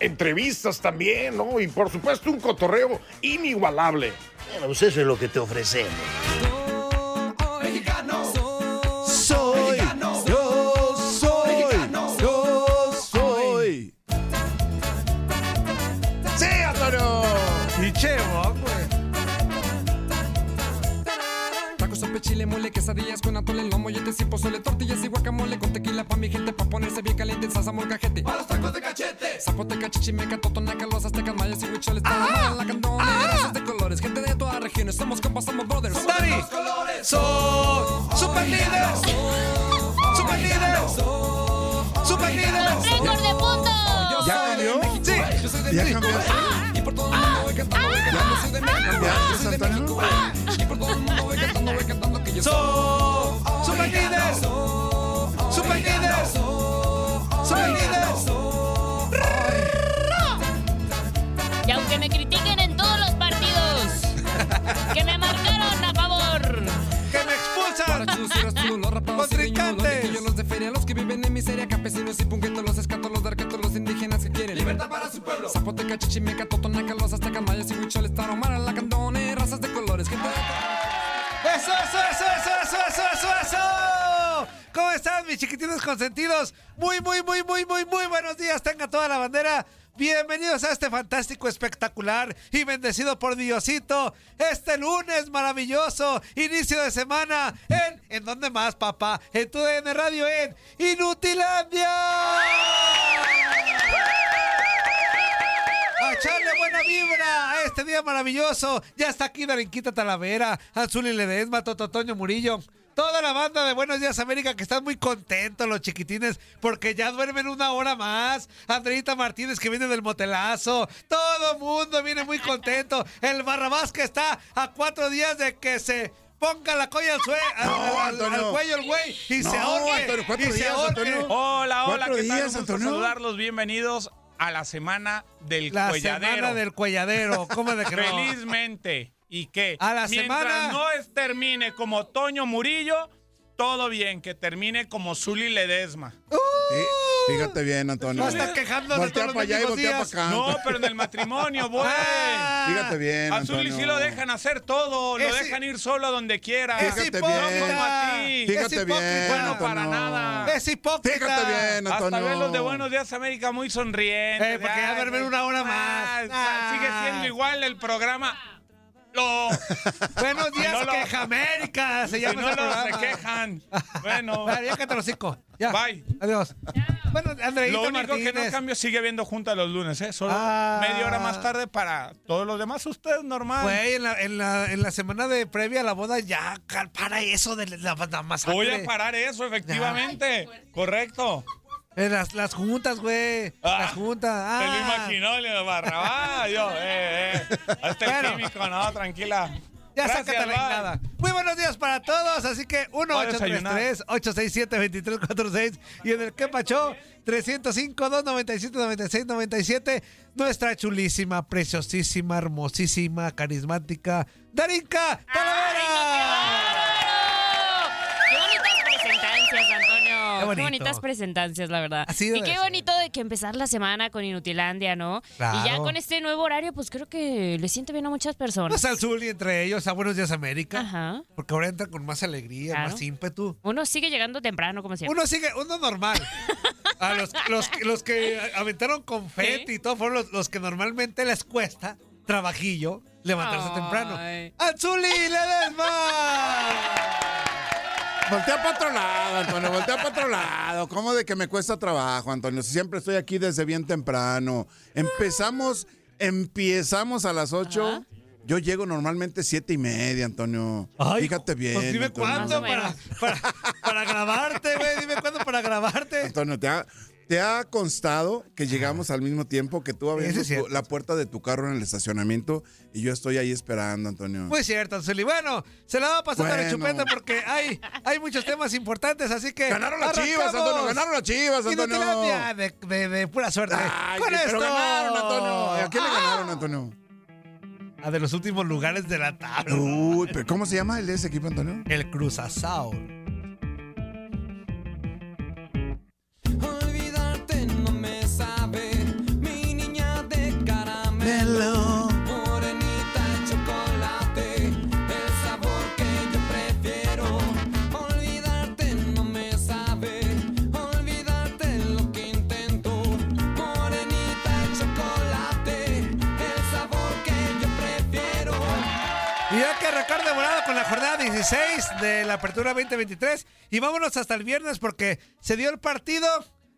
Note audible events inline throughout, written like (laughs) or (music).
Entrevistas también, ¿no? Y por supuesto un cotorreo inigualable. Bueno, pues eso es lo que te ofrecemos. Soy, chile, mole, quesadillas con atole, lomo, yetes y pozole, tortillas y guacamole con tequila pa' mi gente, pa' ponerse bien caliente, salsa, molcajete. ¡Para los tacos de cachete! Zapoteca, chichimeca, totonaca, los aztecas, mayas y huicholes, para la cantona, razas de colores, gente de todas regiones, somos compas, somos brothers. Dari. Soy super líder. Super líder. Super líder. ¡Récord de puntos! ¿Ya cambió? Sí. ¿Ya cambió? Y por todo el mundo voy cantando, voy cantando, soy de México, ¿Ya, soy de Antonio? México. Y por todo el mundo voy cantando, Soy super líder. Super líder. Super líder. Y aunque me critiquen en todos los partidos, que me marcaron a favor. Que me expulsan. Contrincantes. los de feria, los que viven en miseria, campesinos y punguetos, los escatos, los darquetos, los indígenas que quieren libertad para su pueblo. Zapoteca, chichimeca, totonaca, los aztecas, mis chiquitines consentidos? Muy, muy, muy, muy, muy, muy buenos días. Tenga toda la bandera. Bienvenidos a este fantástico, espectacular y bendecido por Diosito. Este lunes maravilloso, inicio de semana en... ¿En dónde más, papá? En tu DN Radio en Inutilandia. Echarle buena vibra a este día maravilloso. Ya está aquí Darinquita Talavera, Azuli Ledesma, Tototoño Murillo. Toda la banda de Buenos Días América que están muy contentos los chiquitines porque ya duermen una hora más. Andreita Martínez que viene del motelazo. Todo mundo viene muy contento. El Barrabás que está a cuatro días de que se ponga la colla al, sue- No, al- cuello el güey y se ahorque. Antonio, cuatro y se días. Antonio. Hola, hola, ¿qué tal? días, Un gusto Antonio. saludarlos. Bienvenidos a la semana del La cuelladero. semana del cuelladero. ¿Cómo de que no? Felizmente. ¿Y qué? A la Mientras semana- no es- termine como Toño Murillo, todo bien. Que termine como Zuli Ledesma. Sí, fíjate bien, Antonio. A estar quejando de Voltea todos los para allá y voltea para días. acá. No, pero en el matrimonio, güey. Ah. Fíjate bien, A Zuli Antonio. sí lo dejan hacer todo. Lo dejan ir solo a donde quiera. Es Fíjate hipócrita. bien. No como a ti. Fíjate bien, Bueno, para Antonio. nada. Es hipócrita. Fíjate bien, Hasta Antonio. verlos de Buenos Días América muy sonrientes. Eh, porque ya duermen una hora más. Ah, Ah. Sigue siendo igual el programa. Lo, (laughs) Buenos días, no lo- Queja América. Se si llama no ese los se programa. quejan. Bueno, (laughs) Vale, ya cállate los cinco. Ya. Bye. Adiós. Bueno, Andreita lo único que no cambio sigue habiendo junta los lunes, ¿eh? Solo Ah. media hora más tarde para todos los demás. Ustedes normal. Güey, en la, en, la, en la semana de previa a la boda ya para eso de la, la masacre. Voy a parar eso, efectivamente. Correcto. En las, las juntas, güey. Ah, las juntas. Se lo Ah. imaginó, Leo Barrabás. Yo, eh, eh. Hasta el Bueno. químico, no, tranquila. Ya Gracias, sácate la nada. Muy buenos días para todos. Así que 1-833-867-2346 y en el que pachó 305-297-9697. Nuestra chulísima, preciosísima, hermosísima, carismática Darinka Talavera. ¡Qué bonitas presentancias, Antonio! Qué bonito. bonitas presentancias, la verdad. Así y qué ser. bonito de que empezar la semana con Inutilandia, ¿no? Claro. Y ya con este nuevo horario, pues creo que le siente bien a muchas personas. Pues al Zuli entre ellos, a Buenos Días América. Ajá. Porque ahora entra con más alegría, Claro. más ímpetu. Uno sigue llegando temprano, como siempre. Uno sigue, uno normal. A los, los, que- los que aventaron confeti y todo fueron los, los que normalmente les cuesta trabajillo levantarse Ay. temprano. ¡Azuli Ledesma! Voltea para otro lado, Antonio, voltea para otro lado. ¿Cómo de que me cuesta trabajo, Antonio? Si Siempre estoy aquí desde bien temprano. Empezamos, empezamos a las 8. Yo llego normalmente siete y media, Antonio. Ay, Fíjate bien. Pues dime Antonio. cuándo para, para grabarte, güey. Dime cuándo para grabarte. Antonio, ¿te ha, te ha constado que llegamos al mismo tiempo que tú es cierto. la puerta de tu carro en el estacionamiento y yo estoy ahí esperando, Antonio? Muy cierto, Anzuli. Bueno, se la va a pasar a la Bueno. chupeta porque hay, hay muchos temas importantes, así que. Ganaron las chivas. Antonio, ganaron las chivas, Antonio. De, de, de pura suerte. Ay, Con pero esto. ganaron, Antonio. ¿A quién le ganaron, Antonio? A de los últimos lugares de la tabla. Uy, pero ¿cómo se llama el de ese equipo, Antonio? El Cruz Azul. Jornada 16 de la Apertura 2023. Y vámonos hasta el viernes porque se dio el partido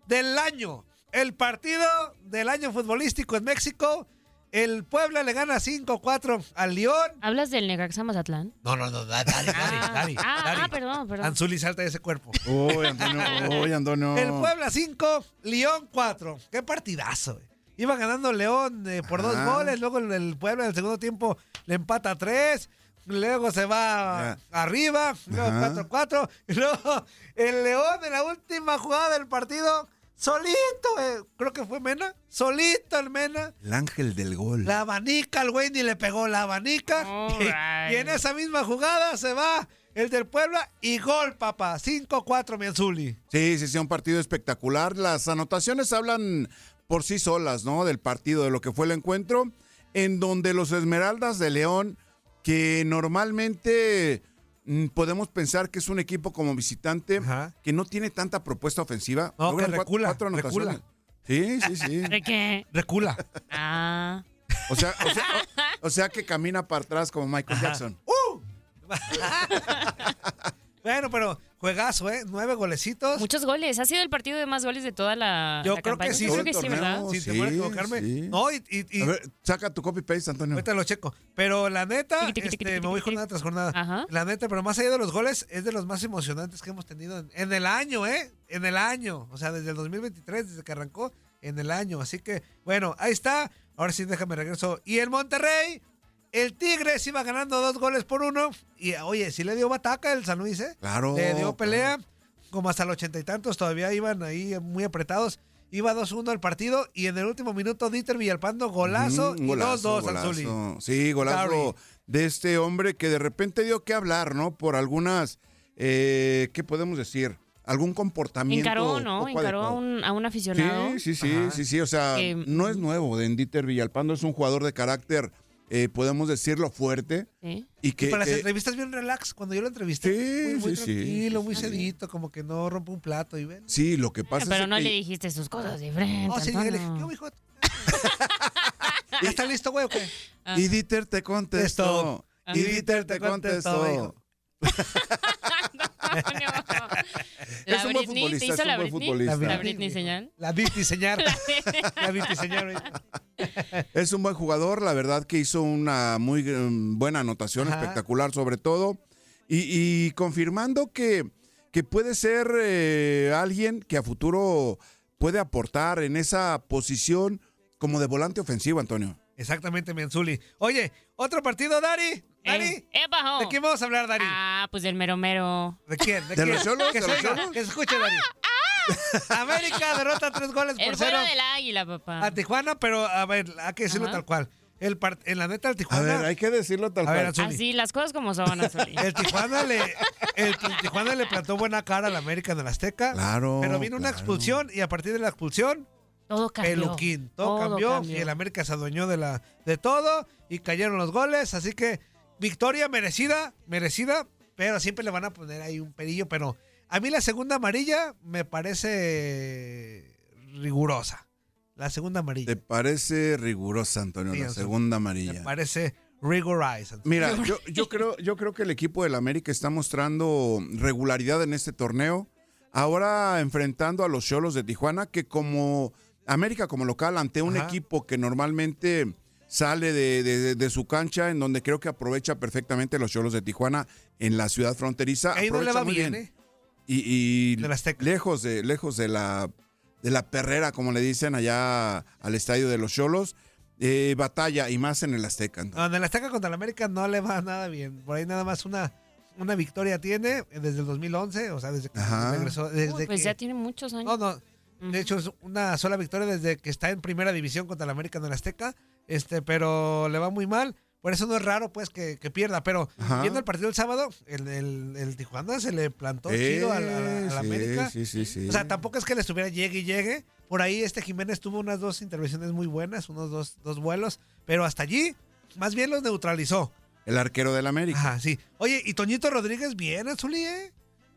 del año. El partido del año futbolístico en México. El Puebla le gana 5-4 al León. ¿Hablas del Necaxa Mazatlán? No, no, no, Dari, Dari, Ah, Dari, ah, Dari. ah, perdón, perdón. Anzuli salta de ese cuerpo. Uy, Antonio, uy, Antonio. El Puebla 5, León 4. Qué partidazo. eh. Iba ganando León eh, por dos Ajá. goles, luego el, el Puebla en el segundo tiempo le empata 3, luego se va Ya. arriba, luego Ajá. 4-4, (laughs) y luego el León en la última jugada del partido, solito, eh, creo que fue Mena, solito el Mena, El ángel del gol. la abanica, el güey ni le pegó la abanica. (laughs) Y, en esa misma jugada se va el del Puebla y gol, papá. 5-4, mi Anzuli. Sí, sí, sí, un partido espectacular. Las anotaciones hablan por sí solas, ¿no? Del partido, de lo que fue el encuentro, en donde los Esmeraldas de León, que normalmente mm, podemos pensar que es un equipo como visitante Ajá. que no tiene tanta propuesta ofensiva. No, logran que cuat- recula, cuatro anotaciones. Sí, sí, sí. (laughs) ¿De qué? Recula. Ah. O sea, o sea, o- o sea que camina para atrás como Michael Jackson. (laughs) Bueno, pero juegazo, ¿eh? Nueve golecitos. Muchos goles. Ha sido el partido de más goles de toda la, Yo la creo que sí. Yo creo que sí, ¿verdad? sí, temor a equivocarme. sí. No, y, y- y- A ver, saca tu copy-paste, Antonio. ahorita lo checo. Pero la neta, Tiqui, tiqui, tiqui, este, tiqui, me voy jornada tras jornada. Ajá. La neta, pero más allá de los goles, es de los más emocionantes que hemos tenido en, en el año, ¿eh? En el año. O sea, desde el 2023, desde que arrancó, en el año. Así que, bueno, ahí está. Ahora sí, déjame regreso. Y el Monterrey, el Tigres iba ganando dos goles por uno. Y, oye, sí le dio bataca el San Luis, ¿eh? Claro. Le dio pelea, claro. como hasta el ochenta y tantos, todavía iban ahí muy apretados. Iba 2-1 al partido y en el último minuto Dieter Villalpando, golazo Mm, y golazo, 2-2 al Zuli. golazo. Sí, golazo Sorry. de este hombre que de repente dio que hablar, ¿no? Por algunas, eh, ¿qué podemos decir? Algún comportamiento. Encaró, ¿no? Encaró a un, a un aficionado. Sí, sí, sí, Ajá. sí, sí. O sea, no es nuevo de Dieter Villalpando, es un jugador de carácter, eh, podemos decirlo, fuerte. Sí. Y que, y para las que- entrevistas bien relax, cuando yo lo entrevisté, Sí, muy, muy sí, sí. tranquilo, muy sedito, como que no rompe un plato y ven. sí, lo que pasa Pero es no que le dijiste sus cosas diferentes. Oh, sí, le dije. ¿qué, hijo? (laughs) ¿Ya está listo, güey, o qué? Y Dieter te contestó. Y Dieter te contestó. (laughs) Antonio. Es La un buen Britney, futbolista, ¿te hizo es la un buen Britney? futbolista. La Britney señal. La Viti señal. La (laughs) Viti señal. (laughs) Es un buen jugador, la verdad que hizo una muy eh, buena anotación, Ajá. espectacular sobre todo, y, y confirmando que, que puede ser eh, alguien que a futuro puede aportar en esa posición como de volante ofensivo, Antonio. Exactamente, Mianzuli. Oye, otro partido, Dari. Dari. Eh, ¡Epa, jo! ¿De quién vamos a hablar, Dari? Ah, pues del mero mero. ¿De quién? ¿De, ¿De quién? los Cholos? Que que se escuche, Dari. América derrota tres goles por El cero vuelo del águila, papá. a Tijuana, pero a ver, hay que decirlo Ajá. tal cual. El part- en la neta, el A Tijuana. ver, hay que decirlo tal A ver, cual. Anzuli. Así, las cosas como son, Azuli. El Tijuana le, el, el Tijuana le plantó buena cara al América en el Azteca. Claro, Pero vino una expulsión y a partir de la expulsión, Todo cambió. peluquín. Todo, cambió, y el América se adueñó de, la, de todo y cayeron los goles. Así que victoria merecida, merecida, pero siempre le van a poner ahí un perillo. Pero a mí la segunda amarilla me parece rigurosa. La segunda amarilla. ¿Te parece rigurosa, Antonio, Sí, la segunda Me amarilla? parece Rigorize. Mira, yo, yo creo, yo creo que el equipo del América está mostrando regularidad en este torneo. Ahora enfrentando a los Cholos de Tijuana, que como América como local ante un Ajá. equipo que normalmente sale de, de- de su cancha, en donde creo que aprovecha perfectamente los Cholos de Tijuana en la ciudad fronteriza. Ahí no le va muy bien, ¿eh? Y, y Azteca. lejos de lejos de la de la perrera, como le dicen allá al estadio de los Cholos, eh, batalla y más en el Azteca. No, en el Azteca contra el América no le va nada bien. Por ahí nada más una, una victoria tiene desde el 2011, o sea, desde que Ajá. regresó. Desde Uy, pues que- ya tiene muchos No, años. no. De hecho, es una sola victoria desde que está en primera división contra el América en el Azteca. Este, pero le va muy mal. Por eso no es raro, pues, que, que pierda. Pero Ajá. viendo el partido del sábado, el, el, el Tijuana se le plantó chido al, al- al Eh, sí, América. Sí, sí, sí. O sea, tampoco es que le estuviera llegue y llegue. Por ahí este Jiménez tuvo unas dos intervenciones muy buenas, unos dos, dos vuelos. Pero hasta allí, más bien los neutralizó. El arquero del América. Ajá, sí. Oye, y Toñito Rodríguez, bien, Azuli, ¿eh?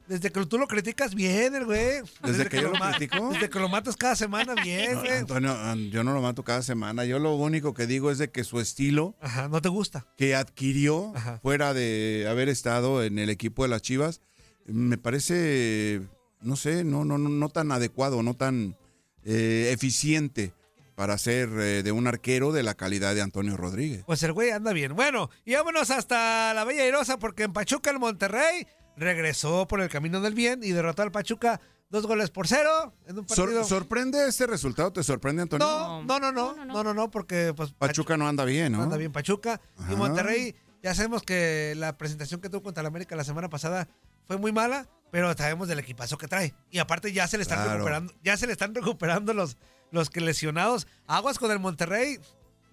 Desde que tú lo criticas, bien, el güey. ¿Desde que yo lo critico? Desde que lo matas cada semana, bien, No, güey. Antonio, an- yo no lo mato cada semana. Yo lo único que digo es de que su estilo Ajá, no te gusta. que adquirió Ajá. fuera de haber estado en el equipo de las Chivas, me parece, no sé, no, no, no, no tan adecuado, no tan eh, eficiente para ser eh, de un arquero de la calidad de Antonio Rodríguez. Pues el güey anda bien. Bueno, y vámonos hasta la Bella Airosa porque en Pachuca el Monterrey regresó por el camino del bien y derrotó al Pachuca dos goles por cero en un Sor- partido. ¿Sorprende este resultado? ¿Te sorprende, Antonio? no, no, no, no, no, no, no, porque pues Pachuca no anda bien, ¿no? anda bien Pachuca Ajá. y Monterrey. Ya sabemos que la presentación que tuvo contra el América la semana pasada fue muy mala, pero sabemos del equipazo que trae. Y aparte ya se le están Claro. recuperando, ya se le están recuperando los, los que lesionados. Aguas con el Monterrey,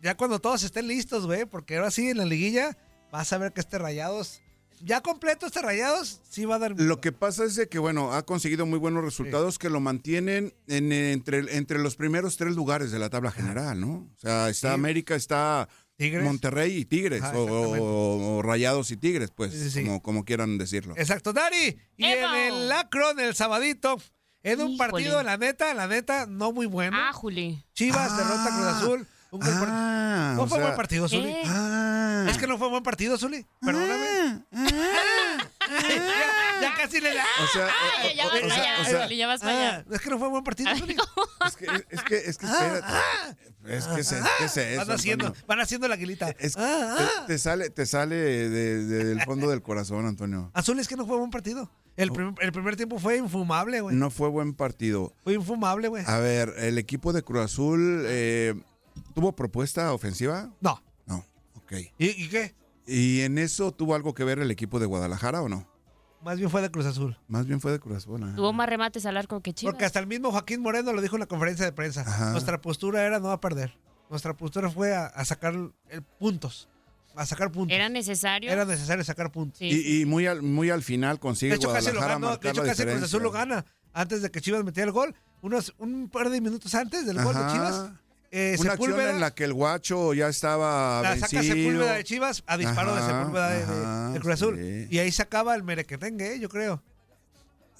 ya cuando todos estén listos, güey, porque ahora sí en la liguilla vas a ver que este Rayados, ya completo este Rayados, sí va a dar. Lo que pasa es de que, bueno, ha conseguido muy buenos resultados que lo mantienen en, entre, entre los primeros tres lugares de la tabla general, ¿no? O sea, está Sí. América, está Tigres. Monterrey y Tigres, Ajá, o, exactamente. o- o Rayados y Tigres, pues, Sí, sí, sí. Como, como quieran decirlo. Exacto, Dari. Y ¡Evo! en el Lacron, el sabadito, en un Híjole. partido, la neta, la neta, no muy bueno. Ah, Juli. Chivas Ah. derrota Cruz Azul. Un Ah, no fue sea, buen partido, Zuli. Ah. Es que no fue buen partido, Zuli. Perdóname. ya, ya casi le da. O sea, Ah, ya, vas o allá, o sea, Juli, ya vas para allá. Ah, es que no fue buen partido, Zuli. es que, es que, es que, espérate. Es que, se- es que es eso, Van haciendo, Antonio. van haciendo la aguilita. Es- Ah, te, ah. te sale, te sale de- de- del fondo del corazón, Antonio. Azul es que no fue buen partido. El, prim- el primer tiempo fue infumable, güey. No fue buen partido. Fue infumable, güey. A ver, el equipo de Cruz Azul eh, tuvo propuesta ofensiva. No. No, ok. ¿Y, y qué? ¿Y en eso tuvo algo que ver el equipo de Guadalajara o no? Más bien fue de Cruz Azul. Más bien fue de Cruz Azul. Tuvo más remates al arco que Chivas. Porque hasta el mismo Joaquín Moreno lo dijo en la conferencia de prensa. Ajá. Nuestra postura era no a perder. Nuestra postura fue a, a sacar el- puntos. A sacar puntos. ¿Era necesario? Era necesario sacar puntos. Sí. Y, y muy, al, muy al final consigue de hecho, casi lo Guadalajara ganó. De hecho, casi Cruz. Azul lo gana. Antes de que Chivas metiera el gol. Unos, un par de minutos antes del gol de. Chivas. Eh, Una acción Sepúlveda en la que el guacho ya estaba la saca vencido. Sepúlveda de Chivas a disparo de Ajá, Sepúlveda de, de- ajá, de Cruz Azul. sí. Y ahí se acaba el merequetengue, eh, yo creo.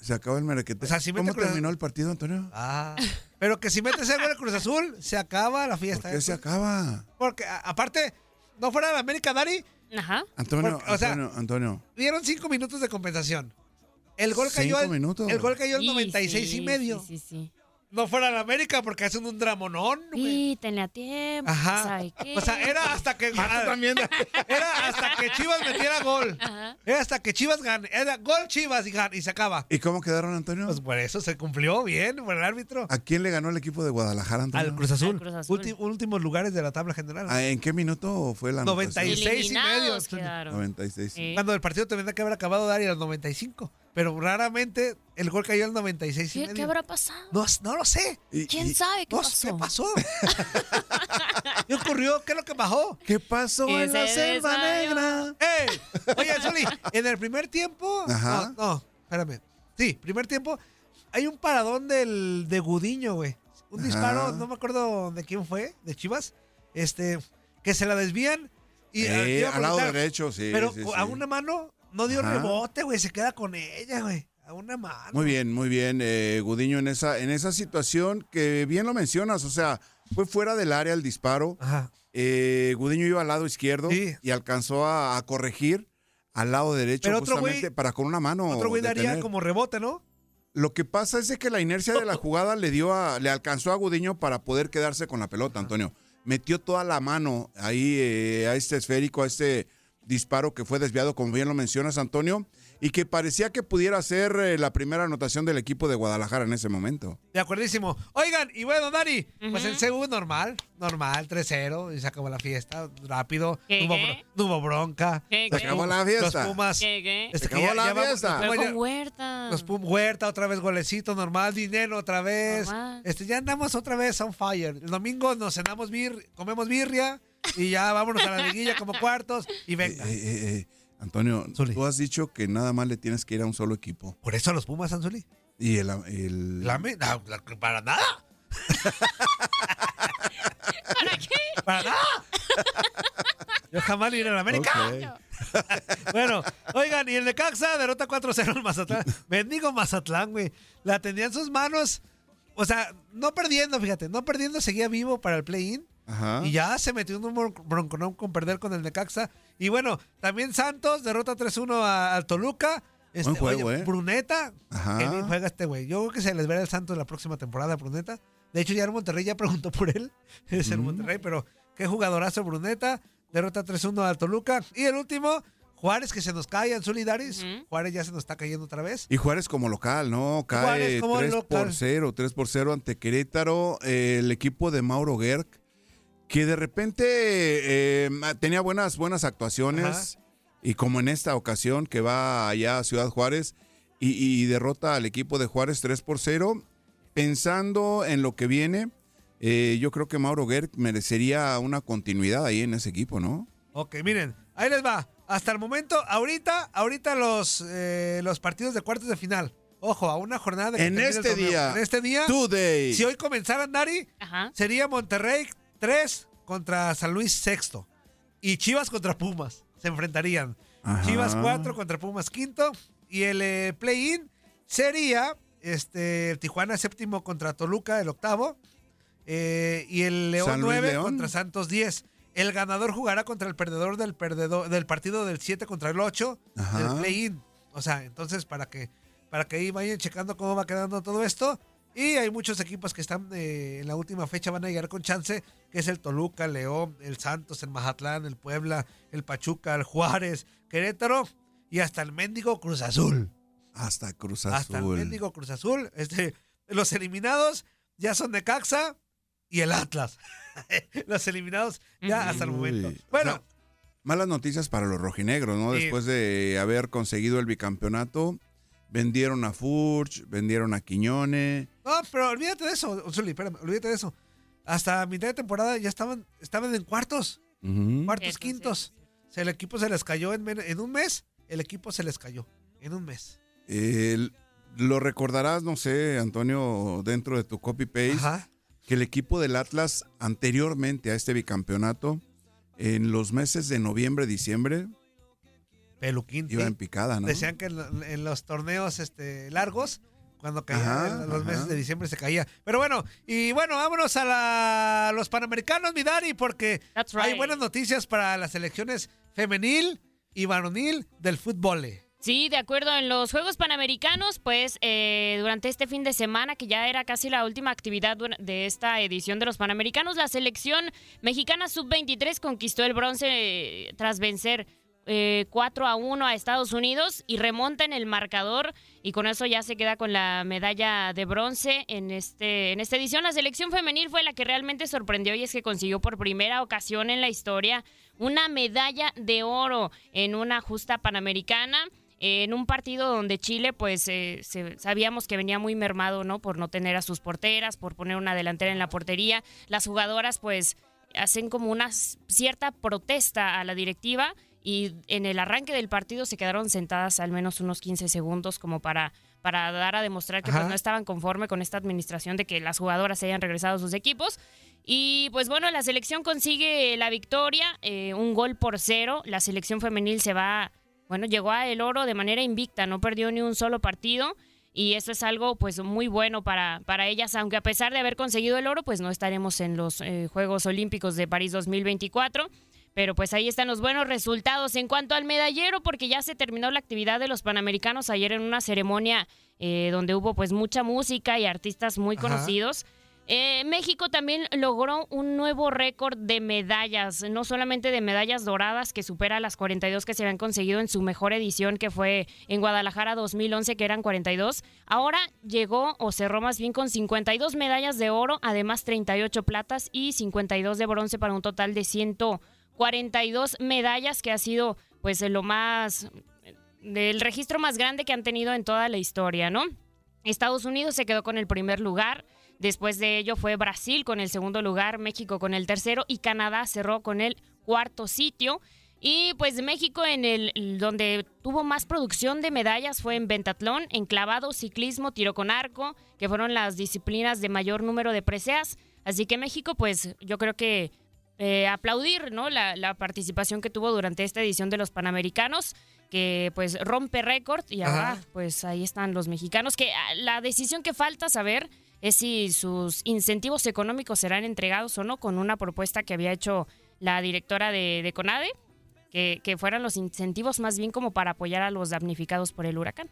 Se acabó el merequete. O sea, si mete ¿Cómo Cruz- terminó el partido, Antonio? Ah. Pero que si metes el gol de Cruz Azul, se acaba la ¿Por fiesta. qué eh. se acaba? Porque a- aparte, no fuera de América, Dari, Ajá. Antonio, Porque, o sea, Antonio, Antonio. dieron cinco minutos de compensación. El gol cayó Cinco al, minutos. el gol cayó al Sí, 96 sí, y medio. Sí, sí, sí. No fuera de América porque hacen un dramonón. Sí, tenía tiempo. Ajá. ¿sabe qué? O sea, era hasta que también. (laughs) era hasta que Chivas metiera gol. Ajá. Era hasta que Chivas gane. Era gol Chivas y, gan- y se acaba. ¿Y cómo quedaron, Antonio? Pues por eso se cumplió bien por el árbitro. ¿A quién le ganó el equipo de Guadalajara, Antonio? Al Cruz Azul. Al Cruz Azul. Ulti- últimos lugares de la tabla general. Ah, ¿En qué minuto fue la anotación? 96 y medio. Quedaron. 96. Sí. Cuando el partido tendría que haber acabado Dari al 95. Pero raramente el gol cayó al 96 y ¿Qué, medio. qué habrá pasado? No, no lo sé. ¿Quién y- sabe qué No pasó? ¿qué pasó? (laughs) ¿Qué ocurrió? ¿Qué es lo que bajó? ¿Qué pasó en la se selva negra? ¡Ey! Oye, Zuli, en el primer tiempo. Ajá. No, no, espérame. Sí, primer tiempo. Hay un paradón del, de Gudiño, güey. Un Ajá. disparo, no me acuerdo de quién fue, de Chivas. Este, que se la desvían. Y, Eh, ah, a al lado derecho, sí. Pero sí, a una mano no dio Ajá. rebote, güey. Se queda con ella, güey. A una mano. Muy bien, muy bien, eh, Gudiño, en esa, en esa situación que bien lo mencionas, o sea, fue fuera del área el disparo. Ajá. eh, Gudiño iba al lado izquierdo Sí. y alcanzó a, a corregir al lado derecho Pero otro justamente güey- para con una mano. Otro güey daría como rebote, ¿no? Lo que pasa es que la inercia de la (laughs) jugada le dio a, le alcanzó a Gudiño para poder quedarse con la pelota, Antonio. Metió toda la mano ahí eh, a este esférico, a este disparo que fue desviado, como bien lo mencionas, Antonio, y que parecía que pudiera ser eh, la primera anotación del equipo de Guadalajara en ese momento. De acuerdísimo. Oigan, y bueno, Dari, pues el CU normal, normal, 3-0, y se acabó la fiesta, rápido, ¿Qué, no hubo, qué? bro- no hubo bronca. ¿Qué, Se qué? acabó la Los fiesta. Pumas. ¿Qué, qué? este, Se acabó ya- la ya vamos- fiesta. los Pumas Huerta. Los Pum Huerta, otra vez golecito normal, dinero otra vez. Normal. Este, ya andamos otra vez on fire. El domingo nos cenamos bir, comemos birria (laughs) y ya vámonos a la liguilla como cuartos y venga. Eh, eh, eh, Antonio, Zuli. tú has dicho que nada más le tienes que ir a un solo equipo. Por eso a los Pumas, Anzuli. Y el, el- La me- no, la- para nada. ¿Para qué? Para nada. Yo jamás iré a la América. (laughs) Bueno, oigan, y el Necaxa derrota 4-0 al Mazatlán. Bendigo Mazatlán, güey. La tenía en sus manos. O sea, no perdiendo, fíjate, no perdiendo, seguía vivo para el play-in. Ajá. Y ya se metió en un bron- bronconón con perder con el Necaxa. Y bueno, también Santos derrota 3-1 a- al Toluca. Este, Buen juego, oye, ¿eh? Bruneta. Bien juega este güey. Yo creo que se les verá el Santos la próxima temporada, Bruneta. De hecho, ya el Monterrey ya preguntó por él. (laughs) Es el Mm. Monterrey, pero qué jugadorazo Bruneta. Derrota 3-1 al Toluca. Y el último, Juárez, que se nos cae en Solidaris. Juárez ya se nos está cayendo otra vez. Y Juárez como local, ¿no? Cae Juárez como 3 local. por 0, 3 por 0 ante Querétaro, eh, el equipo de Mauro Gerg, que de repente eh, tenía buenas, buenas actuaciones, y como en esta ocasión que va allá a Ciudad Juárez y, y derrota al equipo de Juárez 3 por 0, pensando en lo que viene, eh, yo creo que Mauro Gerg merecería una continuidad ahí en ese equipo, ¿no? Ok, miren, ahí les va. Hasta el momento, ahorita, ahorita los, eh, los partidos de cuartos de final. Ojo, a una jornada de En este día. En este día. Today. Si hoy comenzaran, Dari, Ajá. sería Monterrey 3 contra San Luis sexto. Y Chivas contra Pumas. Se enfrentarían. Ajá. Chivas 4 contra Pumas quinto. Y el eh, play-in sería este, Tijuana séptimo contra Toluca, el octavo. Eh, y el León San Luis 9 León. contra Santos 10. El ganador jugará contra el perdedor del perdedor del partido del 7 contra el 8 Ajá. del play-in. O sea, entonces para que para que ahí vayan checando cómo va quedando todo esto. Y hay muchos equipos que están eh, en la última fecha van a llegar con chance, que es el Toluca, el León, el Santos, el Mazatlán, el Puebla, el Pachuca, el Juárez, Querétaro y hasta el mendigo Cruz Azul. Hasta Cruz Hasta el Azul. mendigo Cruz Azul. Este, los eliminados ya son de Caxa y el Atlas. (laughs) los eliminados ya hasta el momento. O Bueno, sea, malas noticias para los rojinegros, ¿no? Sí. Después de haber conseguido el bicampeonato, vendieron a Furch, vendieron a Quiñone. no, pero olvídate de eso, Zuli, espérame, olvídate de eso. Hasta mitad de temporada ya estaban, estaban en cuartos, cuartos, Eso sí. quintos. O sea, el equipo se les cayó en, en un mes. El equipo se les cayó en un mes. El- lo recordarás, no sé, Antonio, dentro de tu copy-paste, que el equipo del Atlas anteriormente a este bicampeonato, en los meses de noviembre, diciembre, Peluquín. iba en picada, ¿no? Decían que en, lo- en los torneos este, largos, cuando caía Ajá, en los ajá. meses de diciembre se caía. Pero bueno, y bueno, vámonos a la- los Panamericanos, mi Dari, porque That's hay right. buenas noticias para las selecciones femenil y varonil del fútbol. Sí, de acuerdo. En los Juegos Panamericanos, pues eh, durante este fin de semana, que ya era casi la última actividad de esta edición de los Panamericanos, la selección mexicana sub-23 conquistó el bronce eh, tras vencer eh, 4 a 1 a Estados Unidos y remonta en el marcador y con eso ya se queda con la medalla de bronce en, este, en esta edición. La selección femenil fue la que realmente sorprendió y es que consiguió por primera ocasión en la historia una medalla de oro en una justa panamericana en un partido donde Chile, pues eh, se- sabíamos que venía muy mermado, ¿no? Por no tener a sus porteras, por poner una delantera en la portería. Las jugadoras, pues, hacen como una cierta protesta a la directiva y en el arranque del partido se quedaron sentadas al menos unos 15 segundos como para, para dar a demostrar que pues, no estaban conforme con esta administración de que las jugadoras se hayan regresado a sus equipos. Y pues bueno, la selección consigue la victoria, eh, un gol por cero. La selección femenil se va, bueno, llegó a el oro de manera invicta, no perdió ni un solo partido. y eso es algo pues muy bueno para, para ellas, aunque a pesar de haber conseguido el oro, pues no estaremos en los eh, Juegos Olímpicos de París 2024. Pero pues ahí están los buenos resultados. En cuanto al medallero, porque ya se terminó la actividad de los Panamericanos ayer en una ceremonia eh, donde hubo pues mucha música y artistas muy Ajá. conocidos. Eh, México también logró un nuevo récord de medallas, no solamente de medallas doradas, que supera las 42 que se habían conseguido en su mejor edición, que fue en Guadalajara 2011, que eran 42. Ahora llegó o cerró más bien con 52 medallas de oro, además 38 platas y 52 de bronce para un total de 142 medallas, que ha sido pues lo más del registro más grande que han tenido en toda la historia, ¿no? Estados Unidos se quedó con el primer lugar. Después de ello fue Brasil con el segundo lugar, México con el tercero y Canadá cerró con el cuarto sitio. Y pues México en el donde tuvo más producción de medallas fue en pentatlón, en clavado, ciclismo, tiro con arco, que fueron las disciplinas de mayor número de preseas. Así que México, pues yo creo que eh, aplaudir ¿no? La, la participación que tuvo durante esta edición de los Panamericanos, que pues rompe récord y ahora Ajá. pues ahí están los mexicanos, que ah, la decisión que falta saber es si sus incentivos económicos serán entregados o no con una propuesta que había hecho la directora de, de CONADE, que, que fueran los incentivos más bien como para apoyar a los damnificados por el huracán.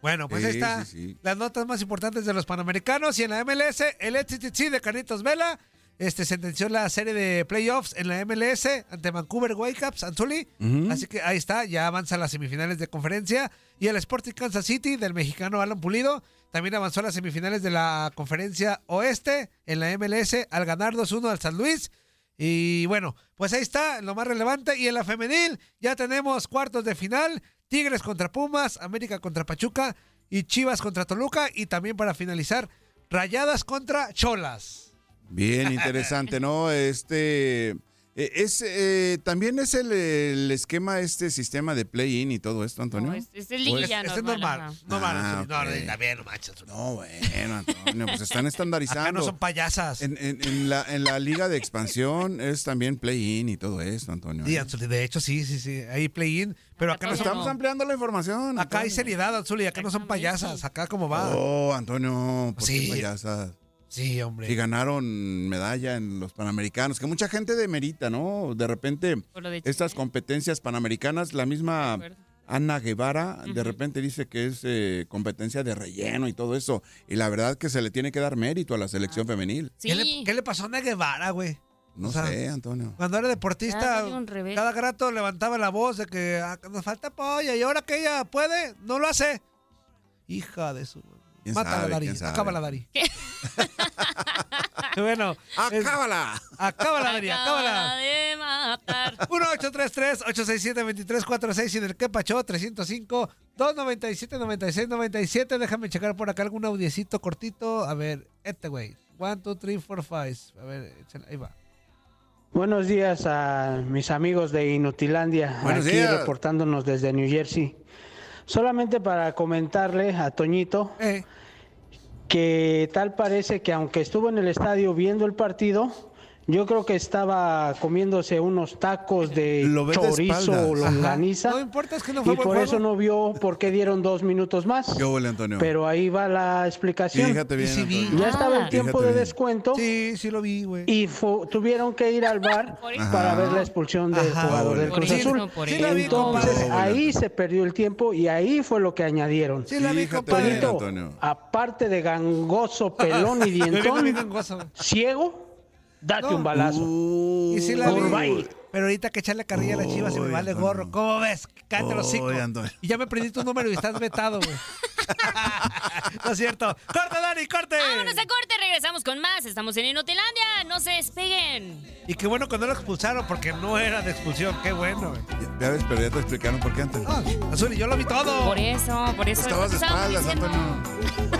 Bueno, pues ahí Sí, está. sí, sí. Las notas más importantes de los Panamericanos y en la MLS, el HTC de Carlitos Vela este, sentenció la serie de playoffs en la MLS ante Vancouver Whitecaps, Anzuli. Así que ahí está, ya avanza a las semifinales de conferencia. Y el Sporting Kansas City del mexicano Alan Pulido también avanzó a las semifinales de la conferencia oeste en la MLS al ganar 2-1 al San Luis. Y bueno, pues ahí está lo más relevante. Y en la femenil ya tenemos cuartos de final. Tigres contra Pumas, América contra Pachuca y Chivas contra Toluca. Y también para finalizar, Rayadas contra Cholas. Bien interesante, ¿no? Este eh, es eh, también es el, el esquema este sistema de play-in y todo esto, Antonio. No, es, es Pues, liguilla este es normal. normal. ajá. Normal, Ah, Anzuli. No, no manches. No, bueno, Antonio, pues están estandarizando. Acá no son payasas. en, en- en la, en la liga de expansión es también play-in y todo esto, Antonio. Sí, ¿eh? Anzuli, de hecho, sí, sí, sí. Ahí play-in. Pero acá no son. Estamos ampliando la información. Acá hay seriedad, Anzuli. Acá no son payasas. Acá como va. Oh, Antonio, ¿por Sí. qué payasas? Sí, hombre. Y ganaron medalla en los Panamericanos, que mucha gente demerita, ¿no? De repente, de estas competencias panamericanas, la misma. Ana Guevara de repente dice que es eh, competencia de relleno y todo eso. Y la verdad que se le tiene que dar mérito a la selección femenil. Sí, ¿Qué, le, qué le pasó a Ana Guevara, güey? No O sea, sé, Antonio. Cuando era deportista, revés. cada rato levantaba la voz de que ah, nos falta apoyo y ahora que ella puede, no lo hace. Hija de su. ¿Quién Mátala? Dari. Acábala, Dari. (laughs) (laughs) bueno, es- ¡Acábala! acábala, Dari, acábala. de matar. 1-833-867-2346 y en el que pacho 305-297-9697. Déjame checar por acá algún audiecito cortito. A ver, este güey. 1, 2, 3, 4, 5. A ver, échale, ahí va. Buenos días a mis amigos de Inutilandia, Buenos aquí días. reportándonos desde New Jersey. Solamente para comentarle a Toñito Eh, que tal parece que aunque estuvo en el estadio viendo el partido, yo creo que estaba comiéndose unos tacos de Lo de chorizo o longaniza no importa, es que no fue y por juego. eso no vio por qué dieron dos minutos más. ¿Qué huele, Antonio? Pero ahí va la explicación. Fíjate bien, Antonio. Ya estaba Ah. el tiempo Fíjate de bien. descuento. Sí, sí lo vi, güey. y tuvieron que ir al bar (laughs) para Ajá. ver la expulsión del Ajá. jugador del Cruz Azul. Sí vi, Entonces ahí se perdió el tiempo y ahí fue lo que añadieron. Sí la vi, bien, Antonio. aparte de gangoso, pelón y (laughs) dientón, ciego, date No. un balazo. Uh, Y sí la vi. Pero ahorita que echarle carrilla a la chiva se me vale Antonio. gorro. ¿Cómo ves? Cállate los cinco. Y ya me prendí tu número y estás vetado, güey. (laughs) no es cierto. ¡Corte, Dani, corte! Vámonos a corte, regresamos con más. Estamos en Inutilandia, no se despeguen. Y qué bueno que no lo expulsaron porque no era de expulsión. Qué bueno, güey. Ya, ya ves, pero ya te explicaron por qué antes. No, Azul, y yo lo vi todo. Por eso, por eso. Estabas de espaldas, diciendo. Antonio.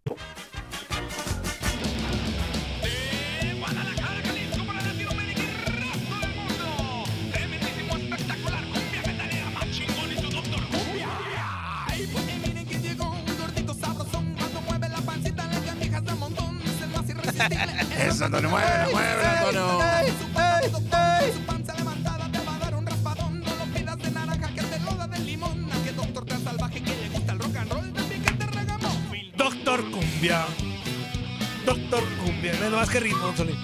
Eso, Antonio, mueve, mueve, Antonio. Cumbia. Doctor Cumbia. No más que ritmo, Zuli.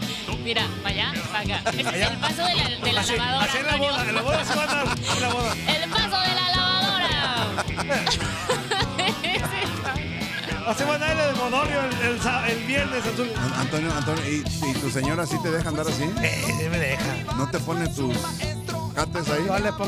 Mira, para allá, para acá. Ese es el paso de la, de la Así, lavadora. así en la boda. En la boda se van a dar. En la boda. El paso de la lavadora. (laughs) Así van a dar el monorio el, el, el viernes, Azul. Antonio, Antonio, ¿y, y tu señora sí te deja andar así? Eh, me deja. ¿No te pone tus cates ahí? No le. Eso,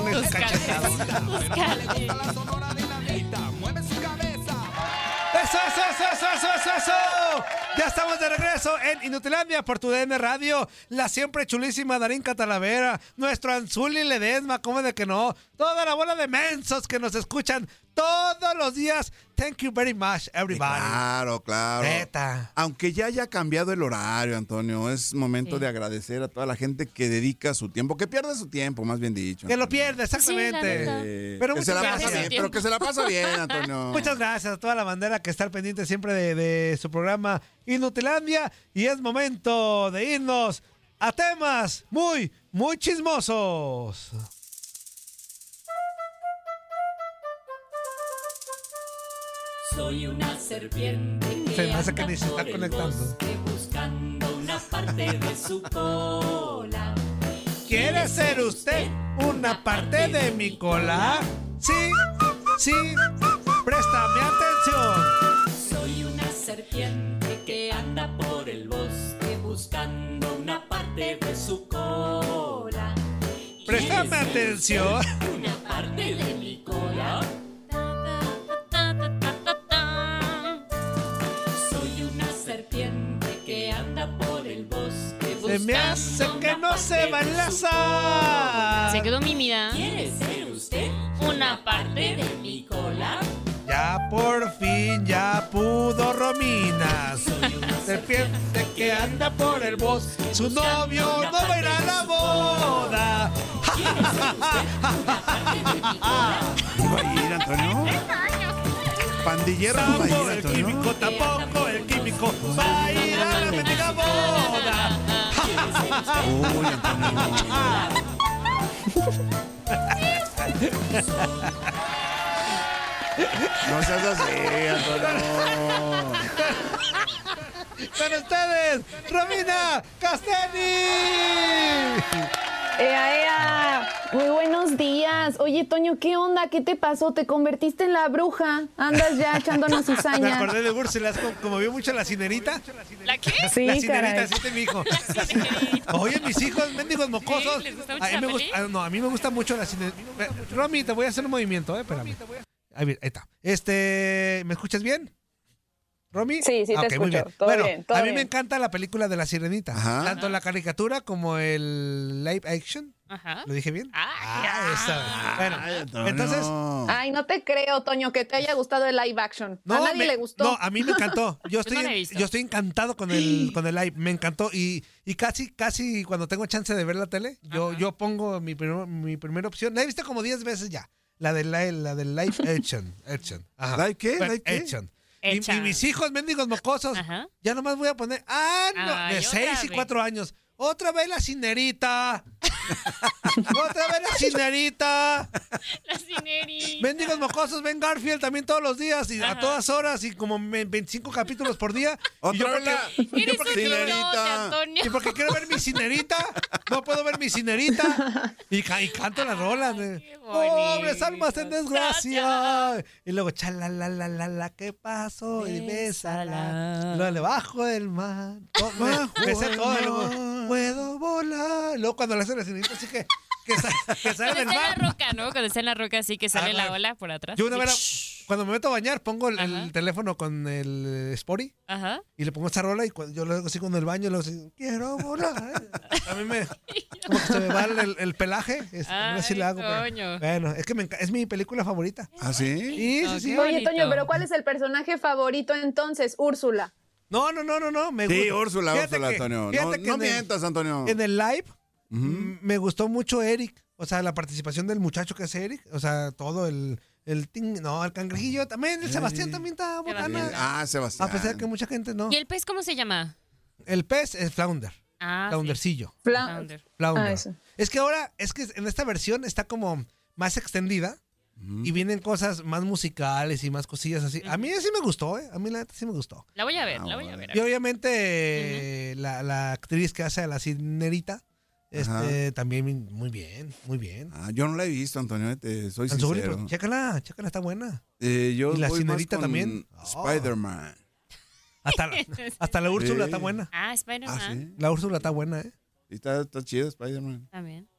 Ya estamos de regreso en Inutilandia por tu DN Radio. La siempre chulísima Darín Catalavera, nuestro Anzuli Ledesma, ¿cómo de que no? Toda la bola de mensos que nos escuchan todos los días. Thank you very much, everybody. Claro, claro. Neta. Aunque ya haya cambiado el horario, Antonio, es momento Sí. de agradecer a toda la gente que dedica su tiempo, que pierde su tiempo, más bien dicho. Que lo pierde, exactamente. Pero que se la pasa bien, pero que se la pasa bien, Antonio. (laughs) Muchas gracias a toda la bandera que está al pendiente siempre de, de su programa Inutilandia. Y es momento de irnos a temas muy, muy chismosos. Soy una serpiente que Se me hace que anda ni se está por el conectando. bosque buscando una parte de su cola. ¿Quiere ser usted una parte de mi cola? Sí, sí, préstame atención. Soy una serpiente que anda por el bosque buscando una parte de su cola. Préstame atención. Una parte de mi cola. Se me hace que no se va a enlazar. Se quedó mímida. ¿Quiere ser usted una parte de mi cola? Ya por fin, ya pudo Romina. Serpiente que anda por el bosque. Su novio no va a ir a la boda. ¿No va a ir, Antonio? Pandillero no va a ir, Tampoco el Antonio. químico, tampoco el químico va a ir a la mendiga boda. Uy. No seas así, Antonio. Con ustedes, Romina Castelli. ¡Ea, ea! Muy buenos días. Oye, Toño, ¿qué onda? ¿Qué te pasó? ¿Te convertiste en la bruja? Andas ya echándonos (laughs) Me cizaña. acordé de Úrsula, como, como vio mucho la cinerita. ¿La qué? Sí, la cinerita, así te mi hijo. Oye, mis hijos, mendigos mocosos. ¿les gusta mucho a, mí la me gusta, ah, no, a mí me gusta mucho la cinerita. Romy, te voy a hacer un movimiento, eh, espérame. Ahí está. Este, ¿me escuchas bien? ¿Romy? Sí, sí te muy escucho. Todo bueno, bien, todo a mí bien. me encanta la película de la sirenita. Ajá. Tanto la caricatura como el live action. Ajá. ¿Lo dije bien? Ah, Ah. Bueno, entonces, Ay, no te creo, Toño, que te haya gustado el live action. No, a nadie me- le gustó. No, a mí me encantó. (laughs) Yo estoy, la yo estoy encantado con el, con el live. Me encantó. Y, y casi, casi cuando tengo chance de ver la tele, yo, yo pongo mi, primer- mi primera opción. La he visto como 10 veces ya. La del live, la del live action. action. Ajá. ¿Live qué? ¿Live qué? Action. Y, mis hijos, mendigos mocosos, Ajá. ya nomás voy a poner, ah, no, de 6 y. 4 años. Otra vez la cinerita. (laughs) ¡Otra vez la cinerita! La cinerita. Mendigos mocosos, ven Garfield también todos los días y a todas horas y como me- 25 capítulos por día. y yo Otra vez porque, la y yo porque- cinerita. Antonio. y porque quiero ver mi cinerita, no puedo ver mi cinerita. Y, y canto las rolas. Pobres almas en desgracia. Y luego, la ¿qué pasó? Y bésala. Luego le bajo del mar. Oh, me- me sé puedo volar. Luego cuando le hacen la cinerita, así que, que, sa- que sale Cuando del está en mar. la roca, ¿no? Cuando está en la roca así que sale Ah, la ola por atrás. Yo una vez, cuando me meto a bañar, pongo el, el teléfono con el eh, Spory Ajá. y le pongo esta rola y cuando, yo lo hago así con el baño, le hago así, quiero volar. A mí me, (laughs) como que se me va el, el pelaje. Es, a ver si Ay, la hago. pero- Toño. bueno, es que me enca- es mi película favorita. ¿Ah, sí? Sí, sí, sí. Oye, Toño, pero ¿cuál es el personaje favorito entonces? Úrsula. No, no, no, no, no. Me Sí, gusta. Úrsula, Fíjate Úrsula, que- Antonio. No, no en el- mientas, Antonio. En el live me gustó mucho Eric. O sea, la participación del muchacho que es Eric. O sea, todo el. el ting- no, el cangrejillo también. El Sebastián también está botana. Ah, Sebastián. A pesar que mucha gente no. ¿Y el pez cómo se llama? El pez es Flounder. Ah, sí. Floundercillo. Flounder. Flounder. Ah, eso. Es que ahora, es que en esta versión está como más extendida y vienen cosas más musicales y más cosillas así. A mí sí me gustó, ¿eh? A mí la neta sí me gustó. La voy a Ah, ver, la voy a ver. Y obviamente eh, la, la actriz que hace a la cinerita, este, también muy bien, muy bien. Ah, yo no la he visto, Antonio, te soy Anzuli, sincero. pues, chécala, chécala, está buena. Eh, yo y la cinerita también. Spider-Man. Hasta la, (laughs) hasta la Úrsula Sí. está buena. Ah, Spider-Man. Ah, sí. La Úrsula está buena, ¿eh? Sí, Está, está chido Spider-Man. También.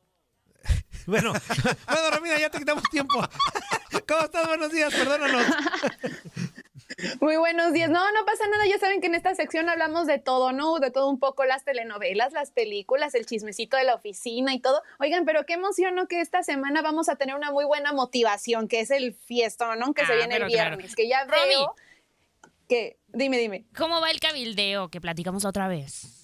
(laughs) Bueno, bueno, Romina, ya te quitamos tiempo. (laughs) ¿Cómo estás? Buenos días, perdónanos. (laughs) Muy buenos días. No, no pasa nada. Ya saben que en esta sección hablamos de todo, ¿no? De todo un poco, las telenovelas, las películas, el chismecito de la oficina y todo. Oigan, pero qué emoción, ¿no? Que esta semana vamos a tener una muy buena motivación, que es el fiestón, ¿no? Que se Ah, viene el claro. viernes, que ya Romy. veo que... Dime, dime. ¿Cómo va el cabildeo que platicamos otra vez?